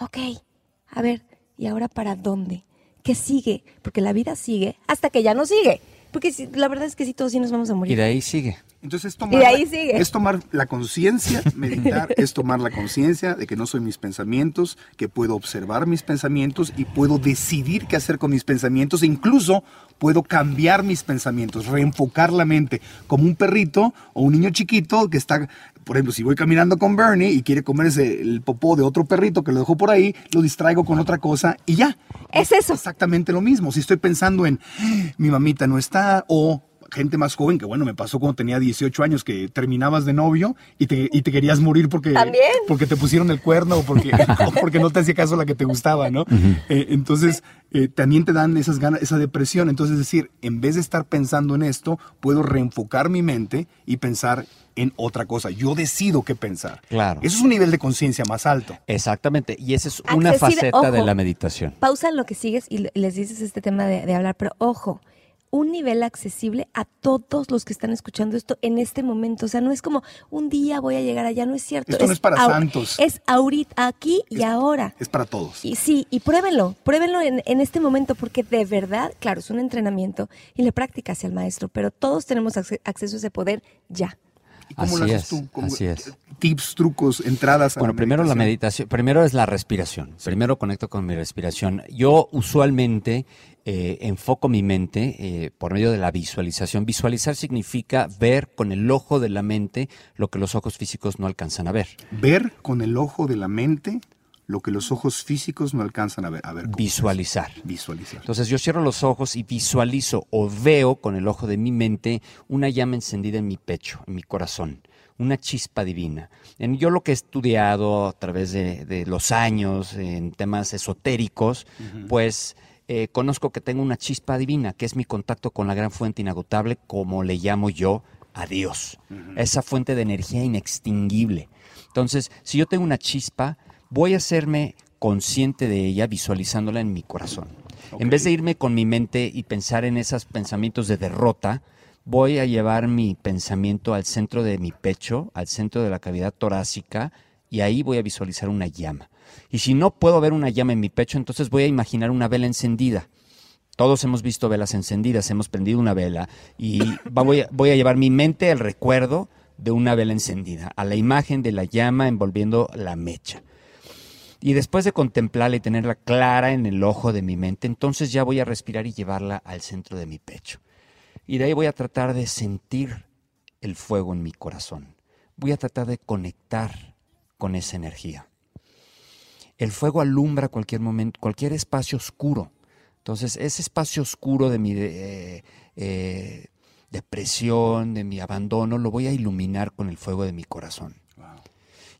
[SPEAKER 6] ok, a ver, ¿y ahora para dónde? ¿Qué sigue? Porque la vida sigue hasta que ya no sigue. Porque la verdad es que sí, todos sí nos vamos a morir.
[SPEAKER 5] Y de ahí sigue.
[SPEAKER 3] Entonces es tomar,
[SPEAKER 6] ahí sigue.
[SPEAKER 3] es tomar la conciencia, meditar, es tomar la conciencia de que no soy mis pensamientos, que puedo observar mis pensamientos y puedo decidir qué hacer con mis pensamientos e incluso puedo cambiar mis pensamientos, reenfocar la mente, como un perrito o un niño chiquito que está, por ejemplo, si voy caminando con Bernie y quiere comerse el popó de otro perrito que lo dejó por ahí, lo distraigo con otra cosa y ya.
[SPEAKER 6] Es eso.
[SPEAKER 3] Exactamente lo mismo. Si estoy pensando en ah, mi mamita no está o gente más joven, que bueno, me pasó cuando tenía 18 años, que terminabas de novio y te, y te querías morir porque, porque te pusieron el cuerno o porque, porque no te hacía caso la que te gustaba, ¿no? Eh, entonces, eh, también te dan esas ganas, esa depresión. Entonces, es decir, en vez de estar pensando en esto, puedo reenfocar mi mente y pensar en otra cosa. Yo decido qué pensar.
[SPEAKER 5] Claro.
[SPEAKER 3] Eso es un nivel de conciencia más alto.
[SPEAKER 5] Exactamente. Y esa es una faceta de la meditación.
[SPEAKER 6] Pausa en lo que sigues y les dices este tema de, de hablar, pero ojo, un nivel accesible a todos los que están escuchando esto en este momento. O sea, no es como un día voy a llegar allá, no es cierto.
[SPEAKER 3] Esto no es para santos.
[SPEAKER 6] Es ahorita, aquí y ahora.
[SPEAKER 3] Es para todos.
[SPEAKER 6] Y sí, y pruébenlo, pruébenlo en, este momento, porque de verdad, claro, es un entrenamiento y la práctica hacia el maestro, pero todos tenemos acceso a ese poder ya.
[SPEAKER 3] ¿Y cómo
[SPEAKER 5] así
[SPEAKER 3] lo haces
[SPEAKER 5] es,
[SPEAKER 3] tú?
[SPEAKER 5] así es.
[SPEAKER 3] Tips, trucos, entradas. A
[SPEAKER 5] bueno, primero la meditación, primero es la respiración. Primero conecto con mi respiración. Yo usualmente eh, enfoco mi mente eh, por medio de la visualización. Visualizar significa ver con el ojo de la mente lo que los ojos físicos no alcanzan a ver.
[SPEAKER 3] Ver con el ojo de la mente lo que los ojos físicos no alcanzan a ver. A ver
[SPEAKER 5] visualizar.
[SPEAKER 3] Visualizar.
[SPEAKER 5] Entonces yo cierro los ojos y visualizo o veo con el ojo de mi mente una llama encendida en mi pecho, en mi corazón, una chispa divina. En yo lo que he estudiado a través de, los años en temas esotéricos, pues eh, conozco que tengo una chispa divina, que es mi contacto con la gran fuente inagotable, como le llamo yo a Dios, esa fuente de energía inextinguible. Entonces, si yo tengo una chispa, voy a hacerme consciente de ella visualizándola en mi corazón. En vez de irme con mi mente y pensar en esos pensamientos de derrota, voy a llevar mi pensamiento al centro de mi pecho, al centro de la cavidad torácica, y ahí voy a visualizar una llama. Y si no puedo ver una llama en mi pecho, entonces voy a imaginar una vela encendida. Todos hemos visto velas encendidas, hemos prendido una vela y voy a, voy a llevar mi mente al recuerdo de una vela encendida, a la imagen de la llama envolviendo la mecha. Y después de contemplarla y tenerla clara en el ojo de mi mente, entonces ya voy a respirar y llevarla al centro de mi pecho. Y de ahí voy a tratar de sentir el fuego en mi corazón. Voy a tratar de conectar con esa energía. El fuego alumbra cualquier momento, cualquier espacio oscuro. Entonces, ese espacio oscuro de mi eh, eh, depresión, de mi abandono, lo voy a iluminar con el fuego de mi corazón.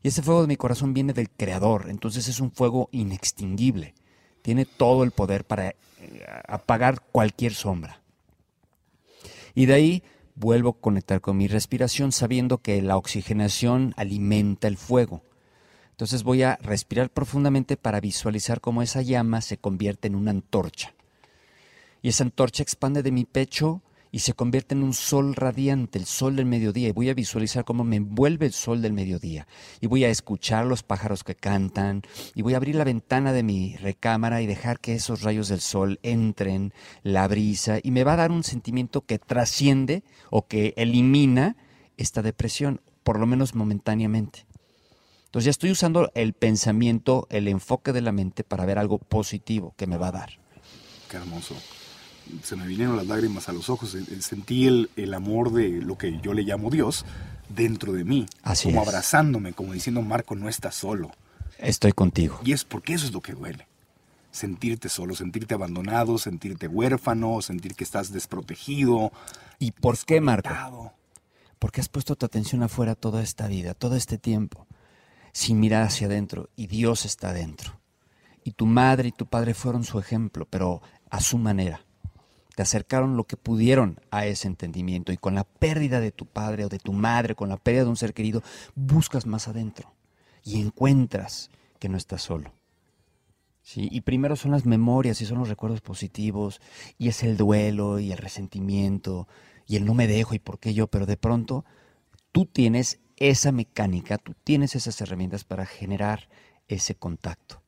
[SPEAKER 5] Y ese fuego de mi corazón viene del Creador, entonces es un fuego inextinguible. Tiene todo el poder para eh, apagar cualquier sombra. Y de ahí vuelvo a conectar con mi respiración sabiendo que la oxigenación alimenta el fuego. Entonces voy a respirar profundamente para visualizar cómo esa llama se convierte en una antorcha. Y esa antorcha expande de mi pecho y se convierte en un sol radiante, el sol del mediodía, y voy a visualizar cómo me envuelve el sol del mediodía, y voy a escuchar los pájaros que cantan, y voy a abrir la ventana de mi recámara y dejar que esos rayos del sol entren, la brisa, y me va a dar un sentimiento que trasciende o que elimina esta depresión, por lo menos momentáneamente. Entonces ya estoy usando el pensamiento, el enfoque de la mente para ver algo positivo que me va a dar.
[SPEAKER 3] Qué hermoso se me vinieron las lágrimas a los ojos. Sentí el, el amor de lo que yo le llamo Dios dentro de mí.
[SPEAKER 5] Así
[SPEAKER 3] como abrazándome, como diciendo, Marco, no estás solo.
[SPEAKER 5] Estoy contigo.
[SPEAKER 3] Y es porque eso es lo que duele. Sentirte solo, sentirte abandonado, sentirte huérfano, sentir que estás desprotegido.
[SPEAKER 5] ¿Y por qué, Marco? Porque has puesto tu atención afuera toda esta vida, todo este tiempo, sin mirar hacia adentro, y Dios está dentro. Y tu madre y tu padre fueron su ejemplo, pero a su manera. Te acercaron lo que pudieron a ese entendimiento y con la pérdida de tu padre o de tu madre, con la pérdida de un ser querido, buscas más adentro y encuentras que no estás solo. ¿Sí? Y primero son las memorias y son los recuerdos positivos y es el duelo y el resentimiento y el no me dejo y por qué yo, pero de pronto tú tienes esa mecánica, tú tienes esas herramientas para generar ese contacto,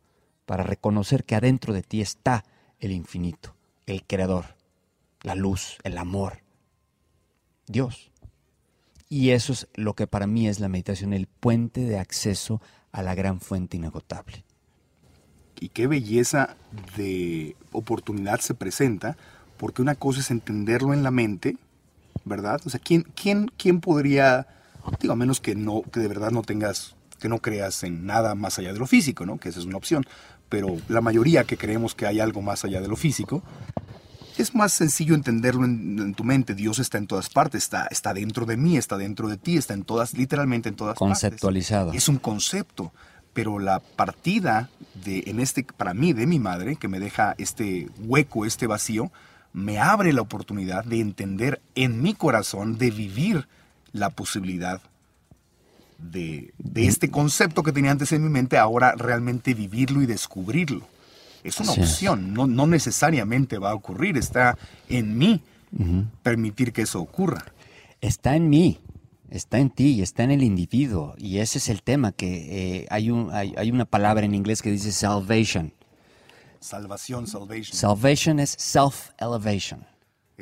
[SPEAKER 5] para reconocer que adentro de ti está el infinito, el creador, la luz, el amor, Dios. Y eso es lo que para mí es la meditación, el puente de acceso a la gran fuente inagotable.
[SPEAKER 3] Y qué belleza de oportunidad se presenta, porque una cosa es entenderlo en la mente, ¿verdad? O sea, ¿quién, quién, quién podría, digo, a menos que, no, que de verdad no tengas, que no creas en nada más allá de lo físico, ¿no? Que esa es una opción. Pero la mayoría que creemos que hay algo más allá de lo físico, es más sencillo entenderlo en, tu mente. Dios está en todas partes, está, está dentro de mí, está dentro de ti, está en todas, literalmente en todas
[SPEAKER 5] Conceptualizado.
[SPEAKER 3] partes. Es un concepto. Pero la partida de, en este, para mí, de mi madre, que me deja este hueco, este vacío, me abre la oportunidad de entender en mi corazón, de vivir la posibilidad de, de este concepto que tenía antes en mi mente, ahora realmente vivirlo y descubrirlo. Es una opción, No, no, necesariamente va a ocurrir, está en mí permitir que eso ocurra.
[SPEAKER 5] Está en mí, está en ti, está en el individuo. Y ese es el tema, que eh, hay, un, hay, una palabra en inglés que dice salvation.
[SPEAKER 3] Salvación, salvation.
[SPEAKER 5] Salvation es self-elevation.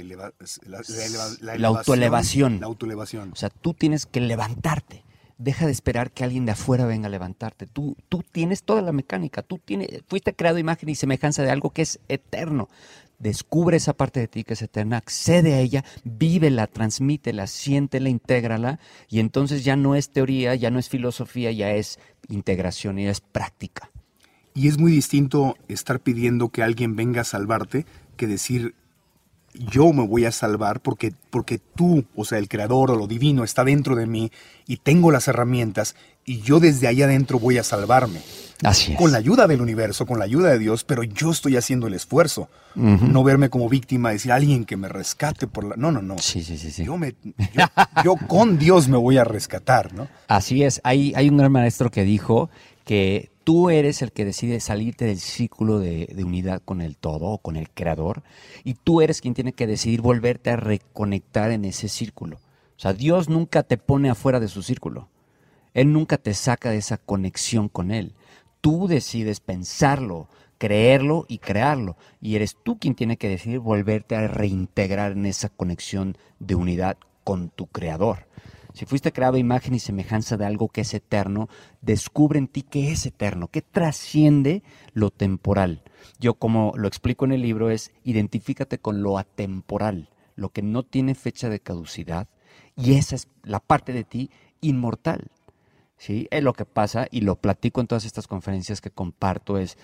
[SPEAKER 3] La,
[SPEAKER 5] autoelevación.
[SPEAKER 3] La autoelevación.
[SPEAKER 5] O sea, tú tienes que levantarte deja de esperar que alguien de afuera venga a levantarte. Tú, tú tienes toda la mecánica, tú tienes, fuiste creado imagen y semejanza de algo que es eterno. Descubre esa parte de ti que es eterna, accede a ella, vívela, transmítela, siéntela, intégrala, y entonces ya no es teoría, ya no es filosofía, ya es integración, ya es práctica.
[SPEAKER 3] Y es muy distinto estar pidiendo que alguien venga a salvarte que decir, yo me voy a salvar porque, porque tú, o sea, el creador o lo divino está dentro de mí y tengo las herramientas y yo desde ahí adentro voy a salvarme.
[SPEAKER 5] Así es.
[SPEAKER 3] Con la ayuda del universo, con la ayuda de Dios, pero yo estoy haciendo el esfuerzo. No verme como víctima, decir alguien que me rescate por la... No, no, no.
[SPEAKER 5] Sí, sí, sí. sí.
[SPEAKER 3] Yo, me, yo, con Dios me voy a rescatar, ¿no?
[SPEAKER 5] Así es. Hay, hay un gran maestro que dijo que tú eres el que decide salirte del círculo de, unidad con el todo o con el creador y tú eres quien tiene que decidir volverte a reconectar en ese círculo. O sea, Dios nunca te pone afuera de su círculo. Él nunca te saca de esa conexión con Él. Tú decides pensarlo, creerlo y crearlo. Y eres tú quien tiene que decidir volverte a reintegrar en esa conexión de unidad con tu creador. Si fuiste creado imagen y semejanza de algo que es eterno, descubre en ti qué es eterno, qué trasciende lo temporal. Yo como lo explico en el libro es identifícate con lo atemporal, lo que no tiene fecha de caducidad y esa es la parte de ti inmortal. ¿Sí? Es lo que pasa y lo platico en todas estas conferencias que comparto es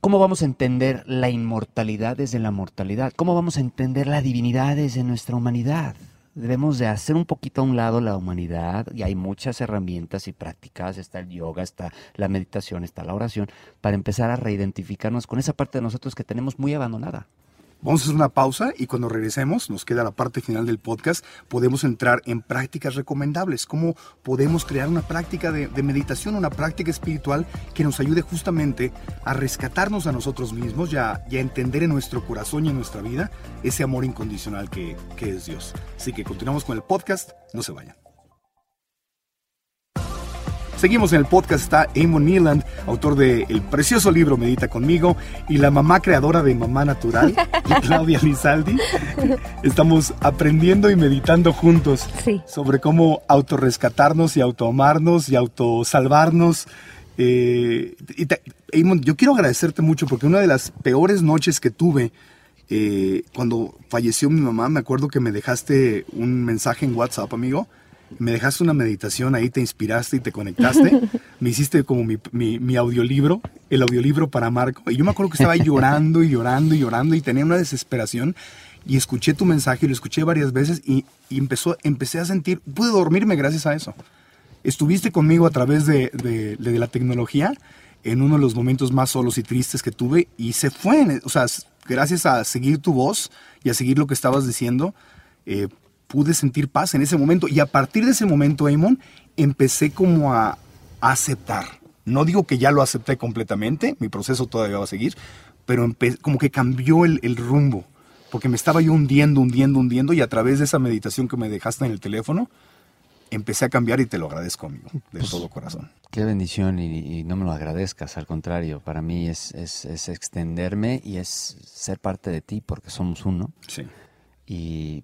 [SPEAKER 5] ¿Cómo vamos a entender la inmortalidad desde la mortalidad? ¿Cómo vamos a entender la divinidad desde nuestra humanidad? Debemos de hacer un poquito a un lado la humanidad y hay muchas herramientas y prácticas, está el yoga, está la meditación, está la oración, para empezar a reidentificarnos con esa parte de nosotros que tenemos muy abandonada.
[SPEAKER 3] Vamos a hacer una pausa y cuando regresemos, nos queda la parte final del podcast, podemos entrar en prácticas recomendables. ¿Cómo podemos crear una práctica de, meditación, una práctica espiritual que nos ayude justamente a rescatarnos a nosotros mismos y a, entender en nuestro corazón y en nuestra vida ese amor incondicional que, que es Dios? Así que continuamos con el podcast, no se vayan. Seguimos en el podcast, está Amon Neeland, autor del precioso libro Medita conmigo, y la mamá creadora de Mamá Natural, Claudia Lizaldi. Estamos aprendiendo y meditando juntos sobre cómo autorrescatarnos y autoamarnos y autosalvarnos. Eh, y Amon, yo quiero agradecerte mucho porque una de las peores noches que tuve eh, cuando falleció mi mamá, me acuerdo que me dejaste un mensaje en WhatsApp, amigo, me dejaste una meditación ahí, te inspiraste y te conectaste. me hiciste como mi, mi, audiolibro, el audiolibro para Marco. Y yo me acuerdo que estaba llorando y llorando y llorando y tenía una desesperación. Y escuché tu mensaje y lo escuché varias veces y, empezó, empecé a sentir, pude dormirme gracias a eso. Estuviste conmigo a través de, de, de la tecnología en uno de los momentos más solos y tristes que tuve y se fue. O sea, gracias a seguir tu voz y a seguir lo que estabas diciendo, eh, pude sentir paz en ese momento. Y a partir de ese momento, Amon, empecé como a, aceptar. No digo que ya lo acepté completamente, mi proceso todavía va a seguir, pero como que cambió el, el rumbo, porque me estaba yo hundiendo, hundiendo, hundiendo, y a través de esa meditación que me dejaste en el teléfono, empecé a cambiar y te lo agradezco, amigo, de pues, todo corazón.
[SPEAKER 5] Qué bendición y, no me lo agradezcas, al contrario, para mí es, es, extenderme y es ser parte de ti porque somos uno.
[SPEAKER 3] Sí.
[SPEAKER 5] Y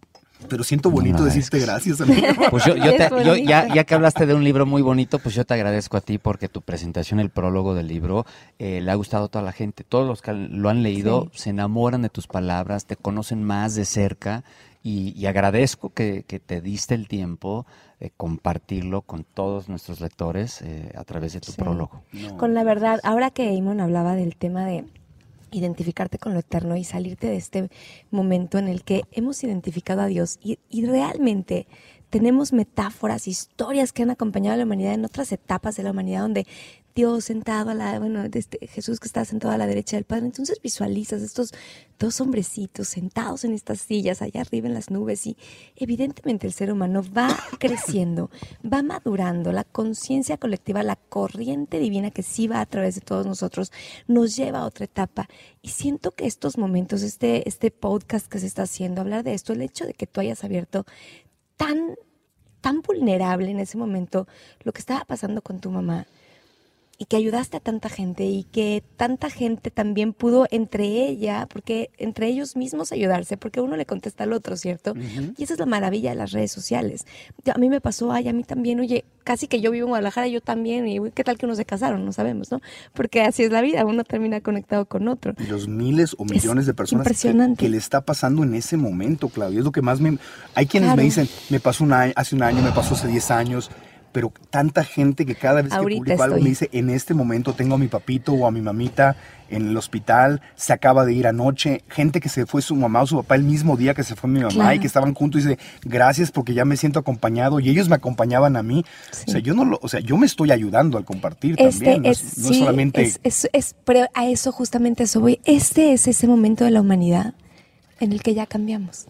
[SPEAKER 3] pero siento bonito decirte gracias, amigo.
[SPEAKER 5] Pues yo, ya, ya, que hablaste de un libro muy bonito, pues yo te agradezco a ti porque tu presentación, el prólogo del libro, eh, le ha gustado a toda la gente. Todos los que lo han leído se enamoran de tus palabras, te conocen más de cerca y, agradezco que, te diste el tiempo de compartirlo con todos nuestros lectores eh, a través de tu prólogo.
[SPEAKER 6] Con la verdad, ahora que Eamon hablaba del tema de identificarte con lo eterno y salirte de este momento en el que hemos identificado a Dios y, y realmente tenemos metáforas, historias que han acompañado a la humanidad en otras etapas de la humanidad donde Dios sentado a la, bueno, este, Jesús que está sentado a la derecha del Padre. Entonces visualizas estos dos hombrecitos sentados en estas sillas allá arriba en las nubes y evidentemente el ser humano va creciendo, va madurando, la conciencia colectiva, la corriente divina que sí va a través de todos nosotros nos lleva a otra etapa. Y siento que estos momentos, este, este podcast que se está haciendo, hablar de esto, el hecho de que tú hayas abierto tan, tan vulnerable en ese momento lo que estaba pasando con tu mamá y que ayudaste a tanta gente y que tanta gente también pudo entre ella, porque entre ellos mismos ayudarse, porque uno le contesta al otro, ¿cierto? Y esa es la maravilla de las redes sociales. A mí me pasó, ay, a mí también, oye, casi que yo vivo en Guadalajara, yo también, y qué tal que uno se casaron, no sabemos, ¿no? Porque así es la vida, uno termina conectado con otro.
[SPEAKER 3] Y los miles o millones de personas que, le está pasando en ese momento, Claudio, es lo que más me... Hay quienes me dicen, me pasó un año, hace un año, me pasó hace 10 años, pero tanta gente que cada vez que publico algo me dice, en este momento tengo a mi papito o a mi mamita en el hospital, se acaba de ir anoche, gente que se fue su mamá o su papá el mismo día que se fue mi mamá y que estaban juntos y dice, gracias porque ya me siento acompañado y ellos me acompañaban a mí. O sea, yo no lo, o sea, yo me estoy ayudando al compartir
[SPEAKER 6] este
[SPEAKER 3] también,
[SPEAKER 6] es, solamente... Es, es, pero a eso justamente eso voy. Este es ese momento de la humanidad en el que ya cambiamos.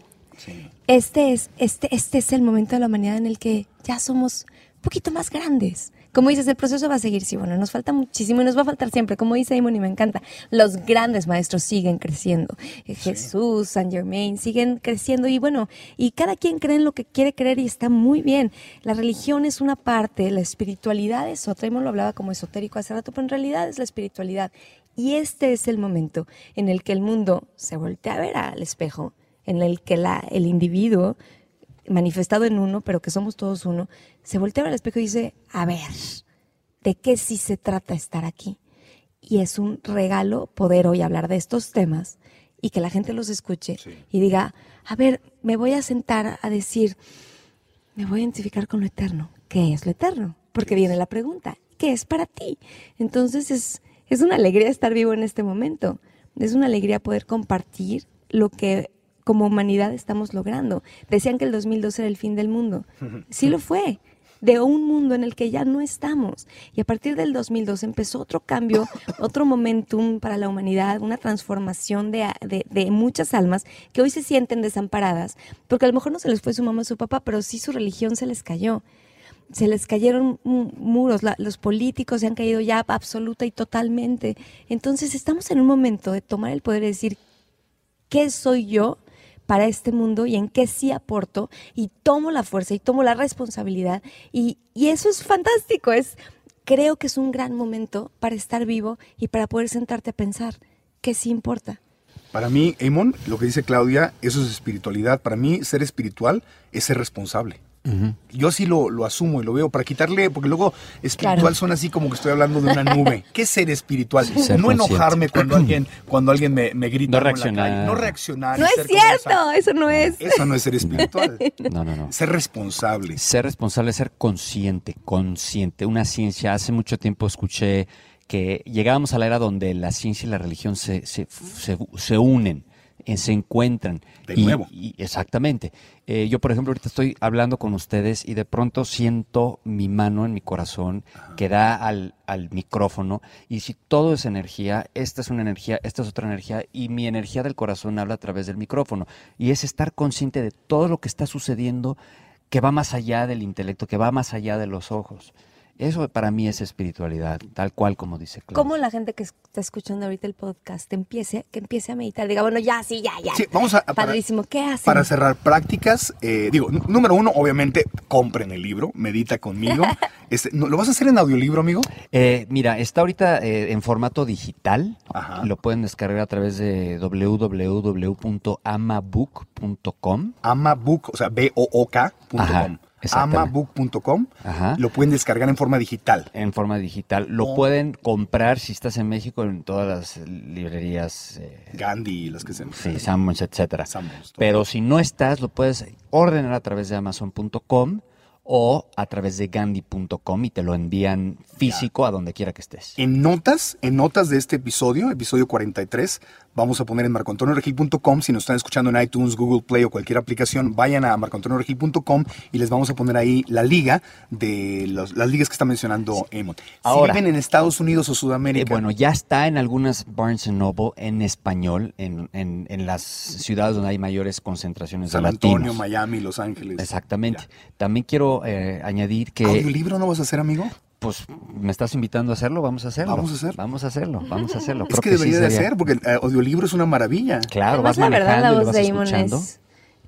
[SPEAKER 6] Este es, este, este es el momento de la humanidad en el que ya somos poquito más grandes. Como dices, el proceso va a seguir, sí, bueno, nos falta muchísimo y nos va a faltar siempre. Como dice Simon y me encanta, los grandes maestros siguen creciendo. Eh, Jesús, Saint Germain, siguen creciendo y bueno, y cada quien cree en lo que quiere creer y está muy bien. La religión es una parte, la espiritualidad es otra. Simon lo hablaba como esotérico hace rato, pero en realidad es la espiritualidad. Y este es el momento en el que el mundo se voltea a ver al espejo, en el que la, el individuo manifestado en uno, pero que somos todos uno, se voltea al espejo y dice, a ver, ¿de qué sí se trata estar aquí? Y es un regalo poder hoy hablar de estos temas y que la gente los escuche y diga, a ver, me voy a sentar a decir, me voy a identificar con lo eterno. ¿Qué es lo eterno? Porque viene la pregunta, ¿qué es para ti? Entonces es, es una alegría estar vivo en este momento. Es una alegría poder compartir lo que como humanidad estamos logrando. Decían que el 2012 era el fin del mundo. Sí lo fue, de un mundo en el que ya no estamos. Y a partir del 2012 empezó otro cambio, otro momentum para la humanidad, una transformación de, de, muchas almas que hoy se sienten desamparadas, porque a lo mejor no se les fue su mamá o su papá, pero sí su religión se les cayó se les cayeron muros, los políticos se han caído ya absoluta y totalmente. Entonces estamos en un momento de tomar el poder y decir, ¿qué soy yo para este mundo y en qué sí aporto y tomo la fuerza y tomo la responsabilidad y, eso es fantástico, es creo que es un gran momento para estar vivo y para poder sentarte a pensar qué sí importa.
[SPEAKER 3] Para mí, Amon, lo que dice Claudia, eso es espiritualidad. Para mí, ser espiritual es ser responsable. Yo sí lo, lo, asumo y lo veo para quitarle, porque luego espiritual
[SPEAKER 6] Claro.
[SPEAKER 3] suena así como que estoy hablando de una nube. ¿Qué es ser espiritual?
[SPEAKER 5] Ser
[SPEAKER 3] no
[SPEAKER 5] consciente.
[SPEAKER 3] enojarme cuando alguien, cuando alguien me, me grita
[SPEAKER 5] No
[SPEAKER 3] algo en la
[SPEAKER 5] reaccionar.
[SPEAKER 3] calle. No reaccionar. y
[SPEAKER 6] No es cierto, eso no es.
[SPEAKER 3] Eso no es ser espiritual.
[SPEAKER 5] No, no, no.
[SPEAKER 3] Ser responsable.
[SPEAKER 5] Ser responsable, ser consciente, consciente. Una ciencia, hace mucho tiempo escuché que llegábamos a la era donde la ciencia y la religión se, se, se- se unen, eh, se encuentran.
[SPEAKER 3] De
[SPEAKER 5] Y-
[SPEAKER 3] nuevo.
[SPEAKER 5] y- exactamente. Eh, yo, por ejemplo, ahorita estoy hablando con ustedes y de pronto siento mi mano en mi corazón que da al, al micrófono. Y si todo es energía, esta es una energía, esta es otra energía, y mi energía del corazón habla a través del micrófono. Y es estar consciente de todo lo que está sucediendo que va más allá del intelecto, que va más allá de los ojos. Eso para mí es espiritualidad, tal cual como dice Claudia.
[SPEAKER 6] ¿Cómo la gente que está escuchando ahorita el podcast empiece, que empiece a meditar? Diga, bueno, ya, sí, ya, ya.
[SPEAKER 3] Sí, vamos a. para-
[SPEAKER 6] Padrísimo. ¿Qué hacen?
[SPEAKER 3] Para cerrar prácticas, eh, digo, número uno, obviamente, compren el libro, medita conmigo. Este, ¿no- ¿Lo vas a hacer en audiolibro, amigo?
[SPEAKER 5] Eh, mira, está ahorita eh, en formato digital.
[SPEAKER 3] Ajá.
[SPEAKER 5] Lo pueden descargar a través de www.amabook.com.
[SPEAKER 3] Amabook, o sea, B-O-O-K.com. Amabook.com. Lo pueden descargar en forma digital.
[SPEAKER 5] En forma digital. Lo
[SPEAKER 3] Oh.
[SPEAKER 5] pueden comprar si estás en México en todas las librerías, eh,
[SPEAKER 3] Gandhi, las que se
[SPEAKER 5] sí, Sanborns, etcétera. Pero si no estás, lo puedes ordenar a través de Amazon.com o a través de Gandhi.com y te lo envían físico a donde quiera que estés.
[SPEAKER 3] En notas, en notas de este episodio, episodio 43, vamos a poner en marcoantonioregil.com. Si nos están escuchando en iTunes, Google Play o cualquier aplicación, vayan a marcoantonioregil.com y les vamos a poner ahí la liga de los- las ligas que está mencionando Emon. Si
[SPEAKER 5] Ahora.
[SPEAKER 3] viven en Estados Unidos o
[SPEAKER 5] Eh,
[SPEAKER 3] Sudamérica,
[SPEAKER 5] bueno, ya está en algunas Barnes Noble en español, en, en- en las ciudades donde hay mayores concentraciones
[SPEAKER 3] San
[SPEAKER 5] de
[SPEAKER 3] Antonio,
[SPEAKER 5] latinos.
[SPEAKER 3] Miami, Los Ángeles.
[SPEAKER 5] Exactamente.
[SPEAKER 3] Ya.
[SPEAKER 5] También quiero eh, añadir que,
[SPEAKER 3] ¿Audiolibro no vas a hacer, amigo?
[SPEAKER 5] pues, me estás invitando a hacerlo, vamos a hacerlo.
[SPEAKER 3] Vamos a hacer.
[SPEAKER 5] Vamos a hacerlo, vamos a hacerlo.
[SPEAKER 3] Es que
[SPEAKER 5] sí
[SPEAKER 3] debería de
[SPEAKER 5] sería-
[SPEAKER 3] ser, porque el eh, audiolibro es una maravilla.
[SPEAKER 5] Claro,
[SPEAKER 6] Además,
[SPEAKER 5] vas
[SPEAKER 6] la verdad, la
[SPEAKER 5] y lo
[SPEAKER 6] voz
[SPEAKER 5] vas
[SPEAKER 6] de
[SPEAKER 5] escuchando.
[SPEAKER 6] es...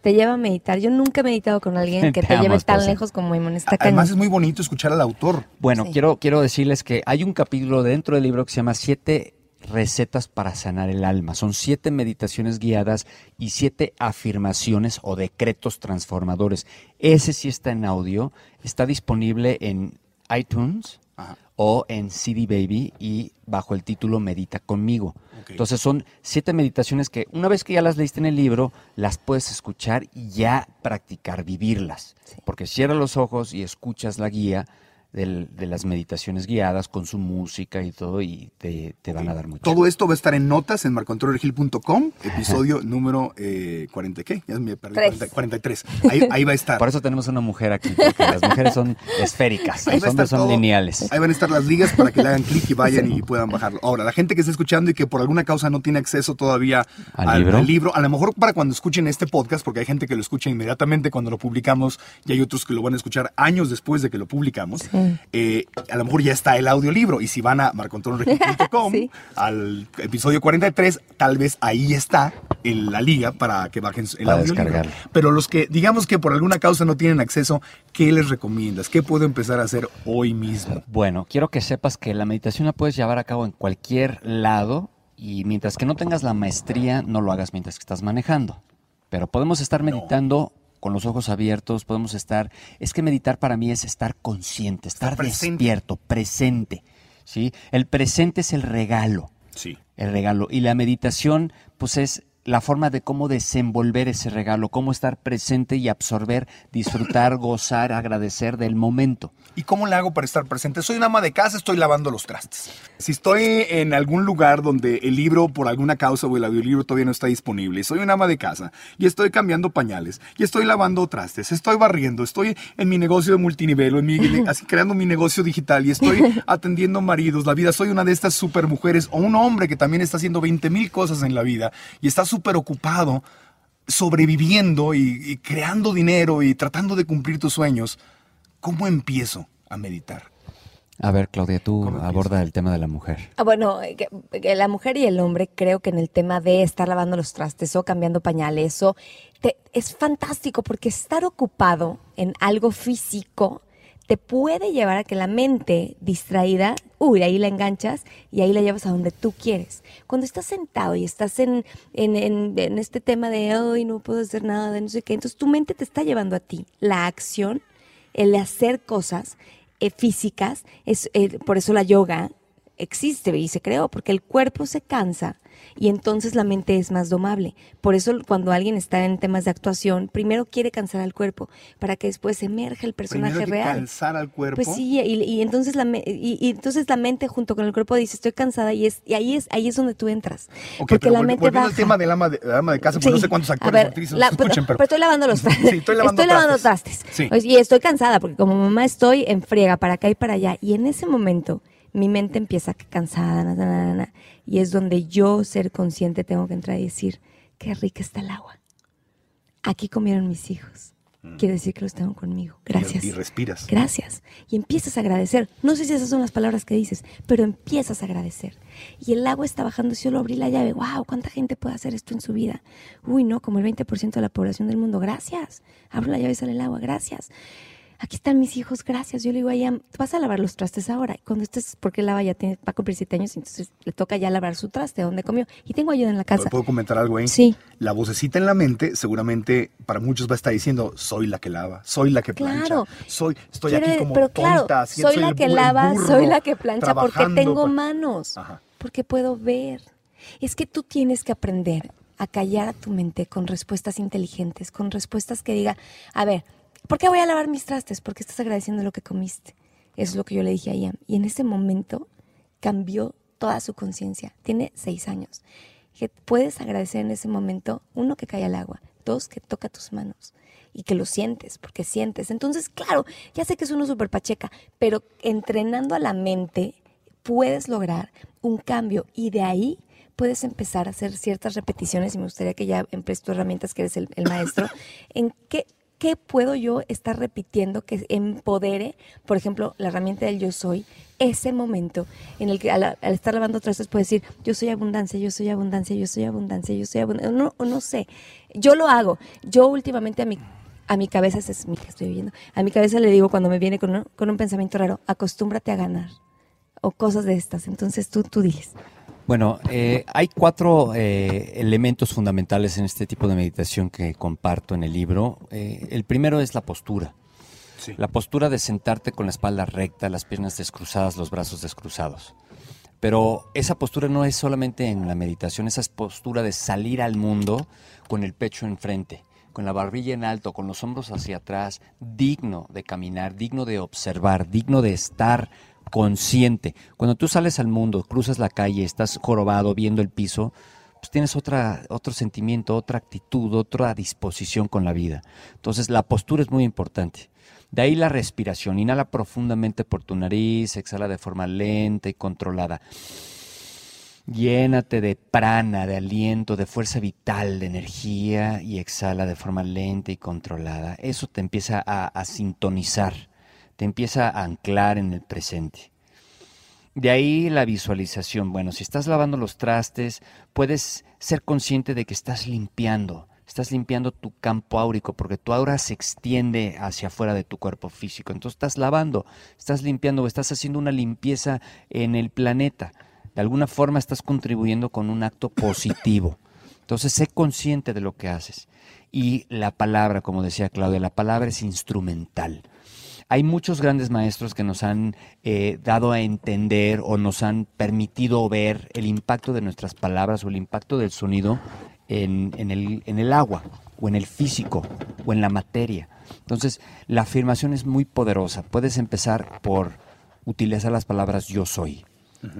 [SPEAKER 6] Te lleva a meditar. Yo nunca he meditado con alguien que
[SPEAKER 5] Te
[SPEAKER 6] te, lleve tan lejos como Imon. Está
[SPEAKER 3] Además
[SPEAKER 6] cañón.
[SPEAKER 3] es muy bonito escuchar al autor.
[SPEAKER 5] Bueno,
[SPEAKER 6] Sí.
[SPEAKER 5] quiero, quiero decirles que hay un capítulo dentro del libro que se llama Siete recetas para sanar el alma. Son siete meditaciones guiadas y siete afirmaciones o decretos transformadores. Ese sí está en audio, está disponible en iTunes
[SPEAKER 3] Ajá.
[SPEAKER 5] o en CD Baby y bajo el título Medita conmigo. Entonces son siete meditaciones que una vez que ya las leíste en el libro, las puedes escuchar y ya practicar, vivirlas. Porque cierras los ojos y escuchas la guía del- de las meditaciones guiadas con su música y todo y te, te van a dar mucho.
[SPEAKER 3] Todo esto va a estar en notas en marcoantonioregil.com, episodio número eh, 40, ¿qué? Ya me perdí,
[SPEAKER 6] Tres.
[SPEAKER 3] 40, 43. Ahí, ahí va a estar.
[SPEAKER 5] Por eso tenemos una mujer aquí, porque las mujeres son esféricas,
[SPEAKER 3] Ahí
[SPEAKER 5] los son
[SPEAKER 3] todo.
[SPEAKER 5] lineales.
[SPEAKER 3] Ahí van a estar las ligas para que le hagan clic y vayan y puedan bajarlo. Ahora, la gente que está escuchando y que por alguna causa no tiene acceso todavía
[SPEAKER 5] ¿Al libro?
[SPEAKER 3] a lo mejor para cuando escuchen este podcast, porque hay gente que lo escucha inmediatamente cuando lo publicamos y hay otros que lo van a escuchar años después de que lo publicamos, eh, a lo mejor ya está el audiolibro. Y si van a marcoantonioregil.com
[SPEAKER 6] Sí.
[SPEAKER 3] al episodio 43, tal vez ahí está en la liga para que bajen el
[SPEAKER 5] Para
[SPEAKER 3] audiolibro. Pero los que, digamos que por alguna causa no tienen acceso, ¿qué les recomiendas? ¿Qué puedo empezar a hacer hoy mismo?
[SPEAKER 5] Bueno, quiero que sepas que la meditación la puedes llevar a cabo en cualquier lado y mientras que no tengas la maestría, no lo hagas mientras que estás manejando. Pero podemos estar meditando con los ojos abiertos, podemos estar... Es que meditar para mí es estar consciente, estar,
[SPEAKER 3] presente.
[SPEAKER 5] despierto, presente. ¿sí? El presente es el regalo,
[SPEAKER 3] Sí.
[SPEAKER 5] el regalo. Y la meditación, pues es la forma de cómo desenvolver ese regalo, cómo estar presente y absorber, disfrutar, gozar, agradecer del momento.
[SPEAKER 3] ¿Y cómo le hago para estar presente? Soy una ama de casa, estoy lavando los trastes. Si estoy en algún lugar donde el libro por alguna causa o el audiolibro todavía no está disponible, soy una ama de casa y estoy cambiando pañales y estoy lavando trastes, estoy barriendo, estoy en mi negocio de multinivel, o en mi, así creando mi negocio digital y estoy atendiendo maridos, la vida, soy una de estas super mujeres o un hombre que también está haciendo 20 mil cosas en la vida y está súper ocupado sobreviviendo y, y creando dinero y tratando de cumplir tus sueños. ¿Cómo empiezo a meditar?
[SPEAKER 5] A ver, Claudia, tú aborda el tema de la mujer.
[SPEAKER 6] Ah, bueno, eh, que- que la mujer y el hombre creo que en el tema de estar lavando los trastes o cambiando pañales o te- es fantástico porque estar ocupado en algo físico te puede llevar a que la mente distraída, uy, ahí la enganchas y ahí la llevas a donde tú quieres. Cuando estás sentado y estás en, en, este tema de, hoy no puedo hacer nada, de no sé qué, entonces tu mente te está llevando a ti. La acción, el hacer cosas eh, físicas, es, eh, por eso la yoga existe y se creó, porque el cuerpo se cansa y entonces la mente es más domable. Por eso cuando alguien está en temas de actuación, primero quiere cansar al cuerpo para que después emerja el personaje
[SPEAKER 3] primero
[SPEAKER 6] real.
[SPEAKER 3] cansar al cuerpo.
[SPEAKER 6] Pues sí, y, entonces la y, entonces la mente junto con el cuerpo dice estoy cansada y es y ahí es ahí es donde tú entras. porque la mente
[SPEAKER 3] volviendo al tema del ama de, ama de casa, pues no sé cuántos actores o actrices escuchen, pero,
[SPEAKER 6] estoy lavando los trastes.
[SPEAKER 3] sí, estoy lavando, estoy lavando trastes.
[SPEAKER 6] Y estoy cansada porque como mamá estoy en friega para acá y para allá y en ese momento mi mente empieza cansada, y es donde yo, ser consciente, tengo que entrar y decir, qué rica está el agua. Aquí comieron mis hijos. Mm. Quiere decir que los tengo conmigo. Gracias.
[SPEAKER 3] Y, respiras.
[SPEAKER 6] Gracias. Y empiezas a agradecer. No sé si esas son las palabras que dices, pero empiezas a agradecer. Y el agua está bajando. Si yo lo abrí la llave, wow, ¿cuánta gente puede hacer esto en su vida? Uy, no, como el 20% de la población del mundo. Gracias. Abro la llave y sale el agua. Gracias aquí están mis hijos, gracias. Yo le digo a ella, vas a lavar los trastes ahora. Y cuando estés, porque lava ya tiene, va a cumplir siete años, entonces le toca ya lavar su traste, donde comió. Y tengo ayuda en la casa.
[SPEAKER 3] ¿Puedo comentar algo ahí?
[SPEAKER 6] Sí.
[SPEAKER 3] La vocecita en la mente seguramente para muchos va a estar diciendo, soy la que lava, soy la que plancha, claro. soy, estoy aquí como pero claro,
[SPEAKER 6] soy, la que lava, soy la que plancha porque tengo manos, porque puedo ver. Es que tú tienes que aprender a callar a tu mente con respuestas inteligentes, con respuestas que diga, a ver, ¿por qué voy a lavar mis trastes? Porque estás agradeciendo lo que comiste. Es lo que yo le dije a Ian. Y en ese momento cambió toda su conciencia. Tiene seis años. Que puedes agradecer en ese momento, uno, que cae al agua, dos, que toca tus manos y que lo sientes, porque sientes. Entonces, claro, ya sé que es uno súper pacheca, pero entrenando a la mente puedes lograr un cambio y de ahí puedes empezar a hacer ciertas repeticiones y me gustaría que ya emplees tus herramientas, que eres el maestro, en qué ¿qué puedo yo estar repitiendo que empodere, por ejemplo, la herramienta del yo soy, ese momento en el que al, estar lavando trastes puedo decir, yo soy abundancia, yo soy abundancia, yo soy abundancia, yo soy abundancia, no, no sé, yo lo hago. Yo últimamente a mi, a mi cabeza, es mi que estoy viendo, a mi cabeza le digo cuando me viene con un, con un pensamiento raro, acostúmbrate a ganar o cosas de estas. Entonces tú, tú dices.
[SPEAKER 5] Bueno, eh, hay cuatro eh, elementos fundamentales en este tipo de meditación que comparto en el libro. Eh, el primero es la postura. La postura de sentarte con la espalda recta, las piernas descruzadas, los brazos descruzados. Pero esa postura no es solamente en la meditación, esa es postura de salir al mundo con el pecho enfrente, con la barbilla en alto, con los hombros hacia atrás, digno de caminar, digno de observar, digno de estar consciente. Cuando tú sales al mundo, cruzas la calle, estás jorobado viendo el piso, pues tienes otra, otro sentimiento, otra actitud, otra disposición con la vida. Entonces la postura es muy importante. De ahí la respiración. Inhala profundamente por tu nariz, exhala de forma lenta y controlada. Llénate de prana, de aliento, de fuerza vital, de energía y exhala de forma lenta y controlada. Eso te empieza a, a sintonizar empieza a anclar en el presente. De ahí la visualización. Bueno, si estás lavando los trastes, puedes ser consciente de que estás limpiando. Estás limpiando tu campo áurico porque tu aura se extiende hacia afuera de tu cuerpo físico. Entonces estás lavando, estás limpiando, estás haciendo una limpieza en el planeta. De alguna forma estás contribuyendo con un acto positivo. Entonces sé consciente de lo que haces. Y la palabra, como decía Claudia, la palabra es instrumental. Hay muchos grandes maestros que nos han eh, dado a entender o nos han permitido ver el impacto de nuestras palabras o el impacto del sonido en, el, en el agua o en el físico o en la materia. Entonces, la afirmación es muy poderosa. Puedes empezar por utilizar las palabras yo soy.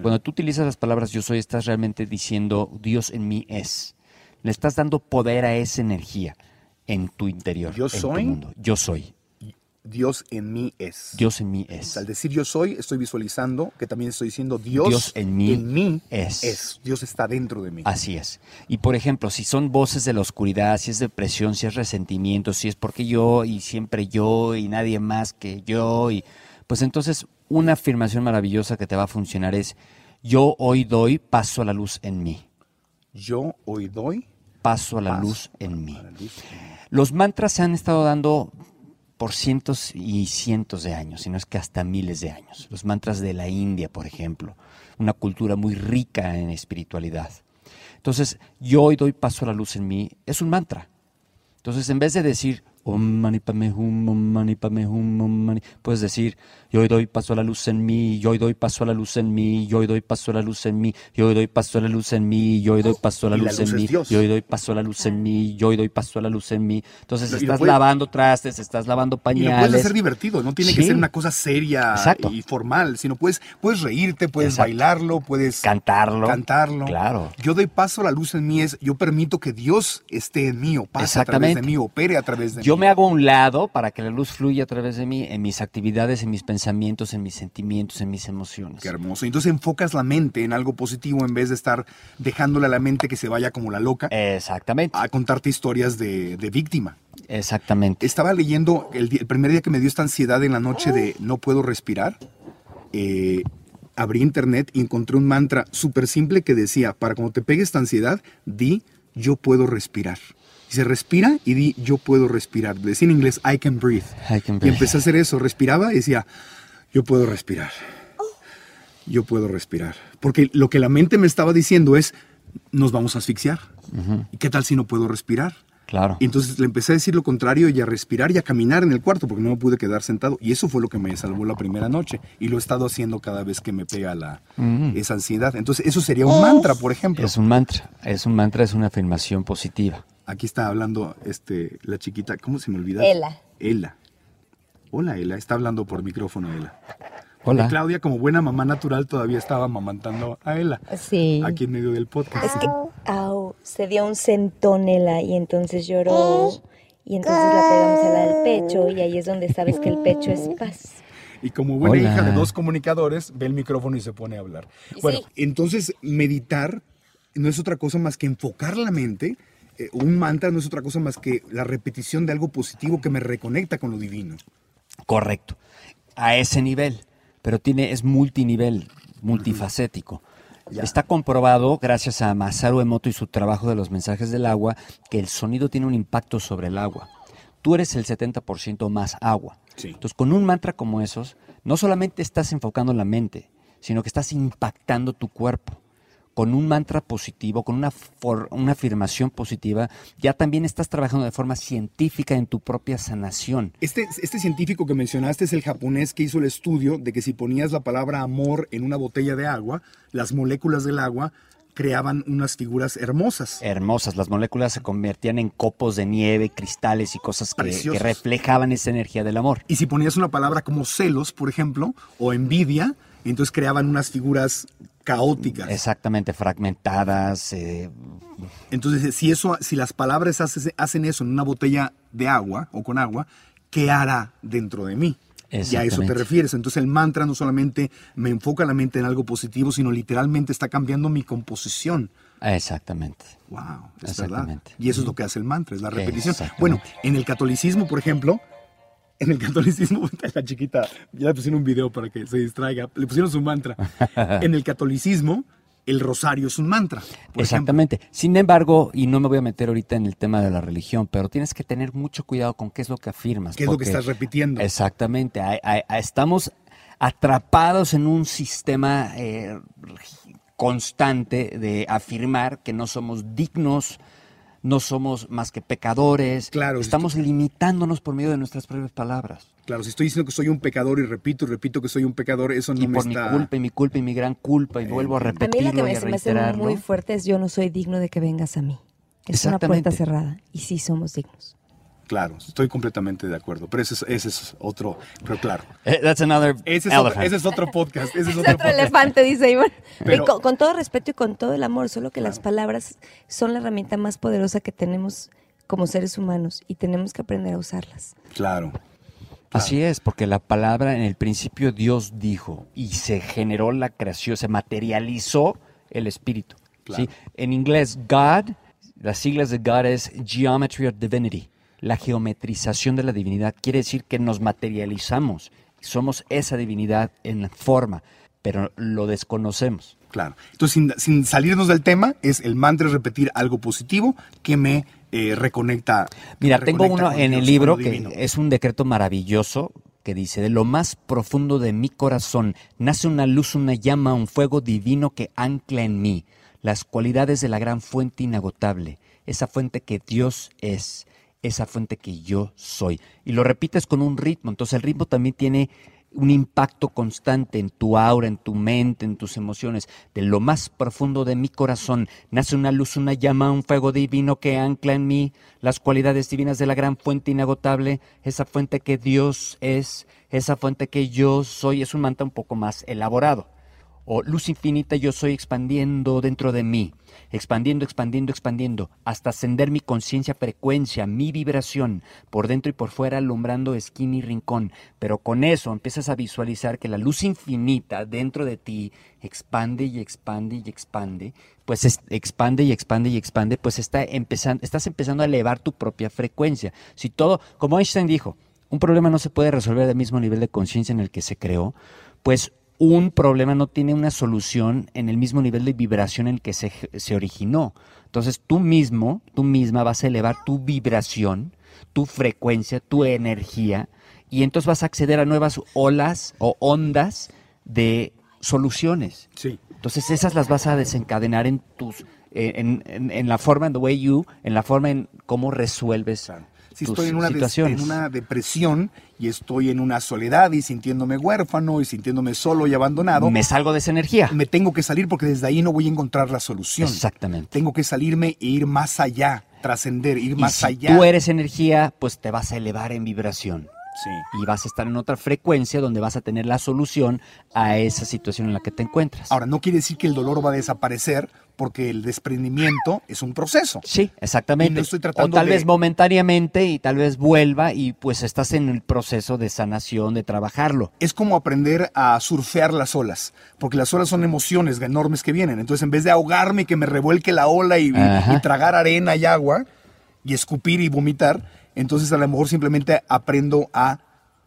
[SPEAKER 5] Cuando tú utilizas las palabras yo soy, estás realmente diciendo Dios en mí es. Le estás dando poder a esa energía en tu interior.
[SPEAKER 3] Yo soy.
[SPEAKER 5] Yo soy.
[SPEAKER 3] Dios en mí es.
[SPEAKER 5] Dios en mí es.
[SPEAKER 3] Al decir yo soy, estoy visualizando que también estoy diciendo Dios, en mí, es. Dios está dentro de mí.
[SPEAKER 5] Así es. Y por ejemplo, si son voces de la oscuridad, si es depresión, si es resentimiento, si es porque yo y siempre yo y nadie más que yo, y pues entonces una afirmación maravillosa que te va a funcionar es yo hoy doy paso a la luz en mí.
[SPEAKER 3] Yo hoy doy
[SPEAKER 5] paso a la luz en mí. Los mantras se han estado dando por cientos y cientos de años, sino es que hasta miles de años. Los mantras de la India, por ejemplo, una cultura muy rica en espiritualidad. Entonces, yo hoy doy paso a la luz en mí, es un mantra. Entonces, en vez de decir, Om mani padme hum, om mani padme hum, om mani. Puedes decir, yo hoy doy paso a la luz en mí, yo hoy doy paso a la luz en mí, yo hoy doy paso a la luz en mí, yo hoy doy paso a la luz en mí, yo hoy doy paso a la luz en mí, yo hoy doy paso a la luz en mí, yo hoy doy paso a la luz en mí. Entonces estás lavando trastes, estás lavando pañales.
[SPEAKER 3] puedes hacer divertido, no tiene que ser una cosa seria y formal, sino puedes, puedes reírte, puedes bailarlo, puedes
[SPEAKER 5] Cantarlo.
[SPEAKER 3] cantarlo.
[SPEAKER 5] Claro.
[SPEAKER 3] Yo doy paso a la luz en mí, es yo permito que Dios esté en mí o pase a través de mí, opere a través de
[SPEAKER 5] Yo me hago a un lado para que la luz fluya a través de mí, en mis actividades, en mis pensamientos, en mis sentimientos, en mis emociones.
[SPEAKER 3] Qué hermoso. Entonces enfocas la mente en algo positivo en vez de estar dejándole a la mente que se vaya como la loca
[SPEAKER 5] Exactamente,
[SPEAKER 3] a contarte historias de, de víctima.
[SPEAKER 5] exactamente.
[SPEAKER 3] Estaba leyendo el, primer día que me dio esta ansiedad en la noche de no puedo respirar. eh, abrí internet y encontré un mantra súper simple que decía, para cuando te pegue esta ansiedad, di yo puedo respirar. Y se respira y di yo puedo respirar. Decía en inglés I can breathe.
[SPEAKER 5] I can
[SPEAKER 3] Y empecé a hacer eso, respiraba y decía yo puedo respirar. Yo puedo respirar. Porque lo que la mente me estaba diciendo es nos vamos a asfixiar. ¿Y qué tal si no puedo respirar?
[SPEAKER 5] Claro.
[SPEAKER 3] Y entonces le empecé a decir lo contrario y a respirar y a caminar en el cuarto porque no me pude quedar sentado. Y eso fue lo que me salvó la primera noche. Y lo he estado haciendo cada vez que me pega la, esa ansiedad. Entonces eso sería un mantra, por ejemplo.
[SPEAKER 5] Es un mantra, es un mantra, es una afirmación positiva.
[SPEAKER 3] Aquí está hablando este, la chiquita, ¿cómo se me olvida?
[SPEAKER 6] Ela.
[SPEAKER 3] Ela. Hola, Ela. Está hablando por micrófono, Ela.
[SPEAKER 5] Hola.
[SPEAKER 3] Y Claudia, como buena mamá natural, todavía estaba amamantando a Ela.
[SPEAKER 6] Sí.
[SPEAKER 3] Aquí en medio del podcast.
[SPEAKER 6] Es que, au, se dio un centónela y entonces lloró. Y entonces la pegamos a la del pecho y ahí es donde sabes que el pecho es paz.
[SPEAKER 3] Y como buena
[SPEAKER 5] Hola.
[SPEAKER 3] hija de dos comunicadores, ve el micrófono y se pone a hablar. Bueno,
[SPEAKER 6] sí.
[SPEAKER 3] entonces meditar no es otra cosa más que enfocar la mente. eh, un mantra no es otra cosa más que la repetición de algo positivo que me reconecta con lo divino.
[SPEAKER 5] Correcto. A ese nivel. Pero tiene, es multinivel, multifacético. Está comprobado, gracias a Masaru Emoto y su trabajo de los mensajes del agua, que el sonido tiene un impacto sobre el agua. Tú eres el 70% más agua.
[SPEAKER 3] Sí.
[SPEAKER 5] Entonces, con un mantra como esos, no solamente estás enfocando la mente, sino que estás impactando tu cuerpo. Con un mantra positivo, con una, for- una afirmación positiva, ya también estás trabajando de forma científica en tu propia sanación.
[SPEAKER 3] Este, este científico que mencionaste es el japonés que hizo el estudio de que si ponías la palabra amor en una botella de agua, las moléculas del agua creaban unas figuras hermosas.
[SPEAKER 5] hermosas. Las moléculas se convertían en copos de nieve, cristales y cosas que, reflejaban esa energía del amor.
[SPEAKER 3] Y si ponías una palabra como celos, por ejemplo, o envidia, entonces creaban unas figuras caóticas.
[SPEAKER 5] Exactamente, fragmentadas. eh,
[SPEAKER 3] Entonces, si eso, si las palabras hace- hacen eso en una botella de agua o con agua, ¿qué hará dentro de mí? Y a eso te refieres. Entonces el mantra no solamente me enfoca la mente en algo positivo, sino literalmente está cambiando mi composición.
[SPEAKER 5] exactamente.
[SPEAKER 3] Wow, es
[SPEAKER 5] Exactamente.
[SPEAKER 3] verdad. Y eso es lo que hace el mantra, es la repetición. Bueno, en el catolicismo, por ejemplo, en el catolicismo, la chiquita, ya le pusieron un video para que se distraiga, le pusieron su mantra. En el catolicismo, el rosario es un mantra. ejemplo.
[SPEAKER 5] Exactamente. Sin embargo, y no me voy a meter ahorita en el tema de la religión, pero tienes que tener mucho cuidado con qué es lo que afirmas.
[SPEAKER 3] ¿Qué es lo que estás repitiendo?
[SPEAKER 5] Exactamente. Estamos atrapados en un sistema eh, constante de afirmar que no somos dignos, no somos más que pecadores.
[SPEAKER 3] Claro,
[SPEAKER 5] Estamos limitándonos por medio de nuestras propias palabras.
[SPEAKER 3] Claro, si estoy diciendo que soy un pecador y repito y repito que soy un pecador, eso no
[SPEAKER 5] y
[SPEAKER 3] me
[SPEAKER 5] por
[SPEAKER 3] está...
[SPEAKER 5] mi culpa y mi culpa y mi gran culpa y vuelvo a
[SPEAKER 6] A mí
[SPEAKER 5] repetirlo
[SPEAKER 6] la que
[SPEAKER 5] y
[SPEAKER 6] me,
[SPEAKER 5] a
[SPEAKER 6] se me hace muy fuerte es yo no soy digno de que vengas a mí. Es una puerta cerrada y sí somos dignos.
[SPEAKER 3] Claro, estoy completamente de acuerdo, pero ese es, ese es otro, pero claro.
[SPEAKER 5] Eh, That's another
[SPEAKER 3] Ese es, otro,
[SPEAKER 5] elephant.
[SPEAKER 3] ese es otro podcast, ese es otro
[SPEAKER 6] otro
[SPEAKER 3] podcast.
[SPEAKER 6] elefante, dice Iván.
[SPEAKER 3] Pero-
[SPEAKER 6] Y con, con todo respeto y con todo el amor, solo que las palabras son la herramienta más poderosa que tenemos como seres humanos y tenemos que aprender a usarlas.
[SPEAKER 3] Claro.
[SPEAKER 5] Así es, porque la palabra en el principio Dios dijo y se generó la creación, se materializó el espíritu. ¿sí? En inglés, God, las siglas de God es Geometry of Divinity, la geometrización de la divinidad. Quiere decir que nos materializamos, somos esa divinidad en forma. pero lo desconocemos.
[SPEAKER 3] Claro. Entonces, sin, salirnos del tema, es el mantra es repetir algo positivo que me eh, reconecta.
[SPEAKER 5] Mira, tengo uno en el libro que es un decreto maravilloso que dice, de lo más profundo de mi corazón nace una luz, una llama, un fuego divino que ancla en mí las cualidades de la gran fuente inagotable, esa fuente que Dios es, esa fuente que yo soy. Y lo repites con un ritmo, entonces el ritmo también tiene un impacto constante en tu aura, en tu mente, en tus emociones. De lo más profundo de mi corazón nace una luz, una llama, un fuego divino que ancla en mí las cualidades divinas de la gran fuente inagotable, esa fuente que Dios es, esa fuente que yo soy. Es un mantra un poco más elaborado o luz infinita yo soy expandiendo dentro de mí, expandiendo, expandiendo, expandiendo, hasta ascender mi conciencia, frecuencia, mi vibración, por dentro y por fuera, alumbrando esquina y rincón. Pero con eso empiezas a visualizar que la luz infinita dentro de ti expande y expande y expande, pues expande y expande y expande, pues está empezando, estás empezando a elevar tu propia frecuencia. Si todo, como Einstein dijo, un problema no se puede resolver del mismo nivel de conciencia en el que se creó, pues un problema no tiene una solución en el mismo nivel de vibración en el que se, se, originó. Entonces tú mismo, tú misma vas a elevar tu vibración, tu frecuencia, tu energía, y entonces vas a acceder a nuevas olas o ondas de soluciones.
[SPEAKER 3] Sí.
[SPEAKER 5] Entonces esas las vas a desencadenar en tus, en, en, la forma, en the way you, en la forma en cómo resuelves
[SPEAKER 3] si estoy en una, en una depresión y estoy en una soledad y sintiéndome huérfano y sintiéndome solo y abandonado.
[SPEAKER 5] Me salgo de esa energía.
[SPEAKER 3] Me tengo que salir porque desde ahí no voy a encontrar la solución.
[SPEAKER 5] Exactamente.
[SPEAKER 3] Tengo que salirme e ir más allá, trascender, ir más
[SPEAKER 5] si
[SPEAKER 3] allá.
[SPEAKER 5] Tú eres energía, pues te vas a elevar en vibración.
[SPEAKER 3] Sí.
[SPEAKER 5] Y vas a estar en otra frecuencia donde vas a tener la solución a esa situación en la que te encuentras.
[SPEAKER 3] Ahora, no quiere decir que el dolor va a desaparecer porque el desprendimiento es un proceso.
[SPEAKER 5] Sí, exactamente. o tal vez momentáneamente y tal vez vuelva y pues estás en el proceso de sanación, de trabajarlo.
[SPEAKER 3] Es como aprender a surfear las olas, porque las olas son emociones enormes que vienen. Entonces, en vez de ahogarme y que me revuelque la ola y tragar arena y agua y escupir y vomitar, entonces a lo mejor simplemente aprendo a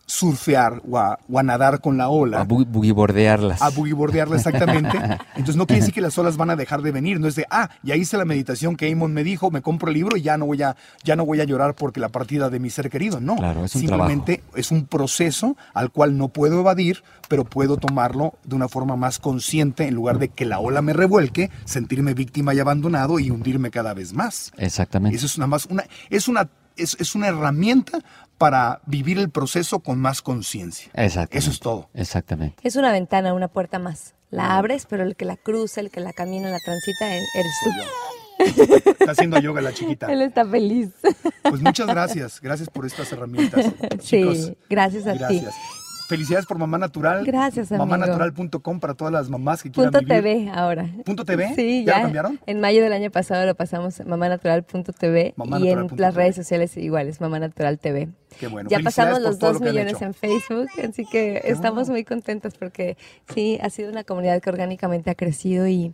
[SPEAKER 3] surfear o a, nadar con la ola.
[SPEAKER 5] A bugibordearlas.
[SPEAKER 3] A bugibordearlas, exactamente. Entonces no quiere decir que las olas van a dejar de venir. No es de, ah, ya hice la meditación que Amon me dijo, me compro el libro y ya no voy a, ya no voy a llorar porque la partida de mi ser querido. No,
[SPEAKER 5] claro, es un
[SPEAKER 3] simplemente es un proceso al cual no puedo evadir, pero puedo tomarlo de una forma más consciente en lugar de que la ola me revuelque, sentirme víctima y abandonado y hundirme cada vez más.
[SPEAKER 5] Exactamente.
[SPEAKER 3] Eso es nada más una, es una es, es, una herramienta para vivir el proceso con más conciencia. Eso es todo.
[SPEAKER 5] Exactamente.
[SPEAKER 6] Es una ventana, una puerta más. La abres, pero el que la cruza, el que la camina, la transita, eres
[SPEAKER 3] tú. Está haciendo yoga la chiquita.
[SPEAKER 6] Él está feliz.
[SPEAKER 3] Pues muchas gracias. Gracias por estas herramientas.
[SPEAKER 6] Sí, gracias a gracias. ti.
[SPEAKER 3] Felicidades por Mamá Natural.
[SPEAKER 6] Gracias, amigo.
[SPEAKER 3] Mamanatural.com para todas las mamás que quieran
[SPEAKER 6] Punto TV ahora.
[SPEAKER 3] ¿Punto TV?
[SPEAKER 6] Sí,
[SPEAKER 3] ¿Ya,
[SPEAKER 6] ya.
[SPEAKER 3] lo cambiaron?
[SPEAKER 6] En mayo del año pasado lo pasamos mamanatural.tv y en las redes sociales iguales, Mamá Natural TV.
[SPEAKER 3] Qué bueno.
[SPEAKER 6] Ya pasamos los dos millones en Facebook, así que estamos muy contentos porque sí, ha sido una comunidad que orgánicamente ha crecido y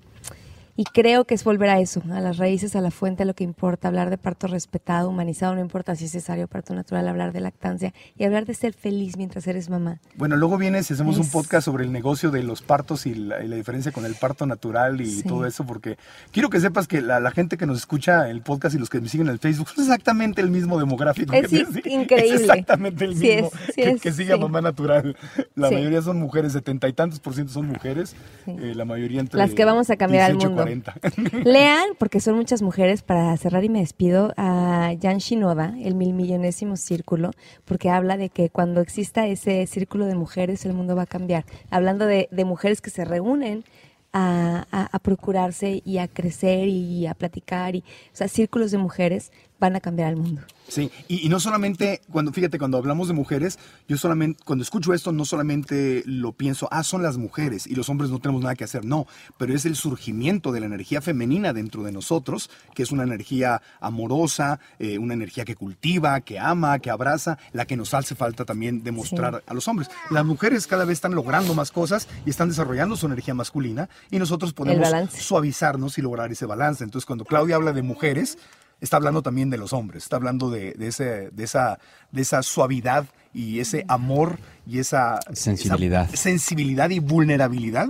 [SPEAKER 6] y creo que es volver a eso, a las raíces, a la fuente, a lo que importa, hablar de parto respetado, humanizado, no importa si es cesárea o parto natural, hablar de lactancia y hablar de ser feliz mientras eres mamá.
[SPEAKER 3] Bueno, luego vienes y hacemos un podcast sobre el negocio de los partos y la, diferencia con el parto natural y todo eso, porque quiero que sepas que la, gente que nos escucha el podcast y los que me siguen en el Facebook es exactamente el mismo demográfico.
[SPEAKER 6] Es
[SPEAKER 3] que
[SPEAKER 6] increíble.
[SPEAKER 3] Es exactamente el mismo
[SPEAKER 6] que,
[SPEAKER 3] que, sigue a mamá natural. La mayoría son mujeres, setenta y tantos por ciento son mujeres, eh, la mayoría entre
[SPEAKER 6] Las que vamos a cambiar al mundo. Lean, porque son muchas mujeres, para cerrar y me despido, a Jan Shinoda, el mil millonésimo círculo, porque habla de que cuando exista ese círculo de mujeres, el mundo va a cambiar. Hablando de, mujeres que se reúnen a, a, procurarse y a crecer y a platicar, y, o sea, círculos de mujeres van a cambiar el mundo.
[SPEAKER 3] Sí, y, no solamente, cuando, fíjate, cuando hablamos de mujeres, yo solamente, cuando escucho esto, no solamente lo pienso, ah, son las mujeres y los hombres no tenemos nada que hacer, no, pero es el surgimiento de la energía femenina dentro de nosotros, que es una energía amorosa, eh, una energía que cultiva, que ama, que abraza, la que nos hace falta también demostrar a los hombres. Las mujeres cada vez están logrando más cosas y están desarrollando su energía masculina y nosotros podemos suavizarnos y lograr ese balance. Entonces, cuando Claudia habla de mujeres, está hablando también de los hombres, está hablando de, ese, de, esa, de esa suavidad y ese amor y esa
[SPEAKER 5] sensibilidad,
[SPEAKER 3] sensibilidad y vulnerabilidad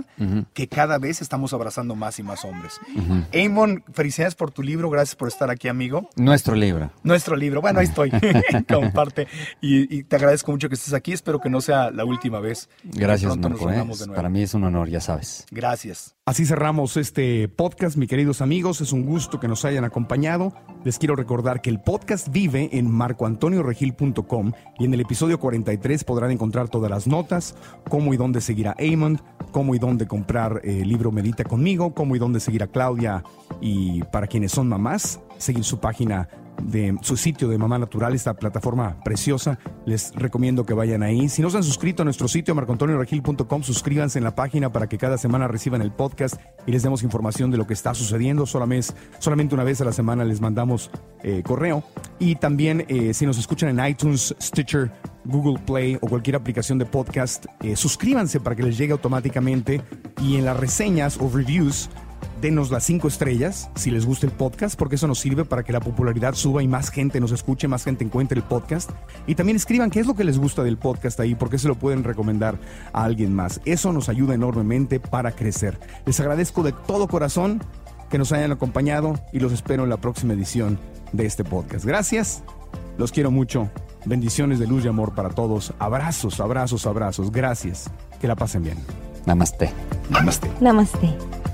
[SPEAKER 3] que cada vez estamos abrazando más y más hombres. Uh felicidades por tu libro, gracias por estar aquí, amigo.
[SPEAKER 5] Nuestro libro.
[SPEAKER 3] Nuestro libro, bueno, ahí estoy, comparte. Y, y, te agradezco mucho que estés aquí, espero que no sea la última vez.
[SPEAKER 5] Gracias, Marco. ¿eh? Para mí es un honor, ya sabes.
[SPEAKER 3] Gracias. Así cerramos este podcast, mis queridos amigos. Es un gusto que nos hayan acompañado. Les quiero recordar que el podcast vive en marcoantonioregil.com y en el episodio 43 podrán encontrar todas las notas, cómo y dónde seguir a Amon, cómo y dónde comprar el libro Medita conmigo, cómo y dónde seguir a Claudia y para quienes son mamás, seguir su página de su sitio de Mamá Natural, esta plataforma preciosa. Les recomiendo que vayan ahí. Si no se han suscrito a nuestro sitio marcoantonioregil.com, suscríbanse en la página para que cada semana reciban el podcast y les demos información de lo que está sucediendo. Solamente, solamente una vez a la semana les mandamos eh, correo. Y también eh, si nos escuchan en iTunes, Stitcher, Google Play o cualquier aplicación de podcast, eh, suscríbanse para que les llegue automáticamente y en las reseñas o reviews denos las cinco estrellas si les gusta el podcast, porque eso nos sirve para que la popularidad suba y más gente nos escuche, más gente encuentre el podcast. Y también escriban qué es lo que les gusta del podcast ahí, porque se lo pueden recomendar a alguien más. Eso nos ayuda enormemente para crecer. Les agradezco de todo corazón que nos hayan acompañado y los espero en la próxima edición de este podcast. Gracias, los quiero mucho. Bendiciones de luz y amor para todos. Abrazos, abrazos, abrazos. Gracias. Que la pasen bien.
[SPEAKER 5] Namaste.
[SPEAKER 3] Namaste.
[SPEAKER 6] Namaste.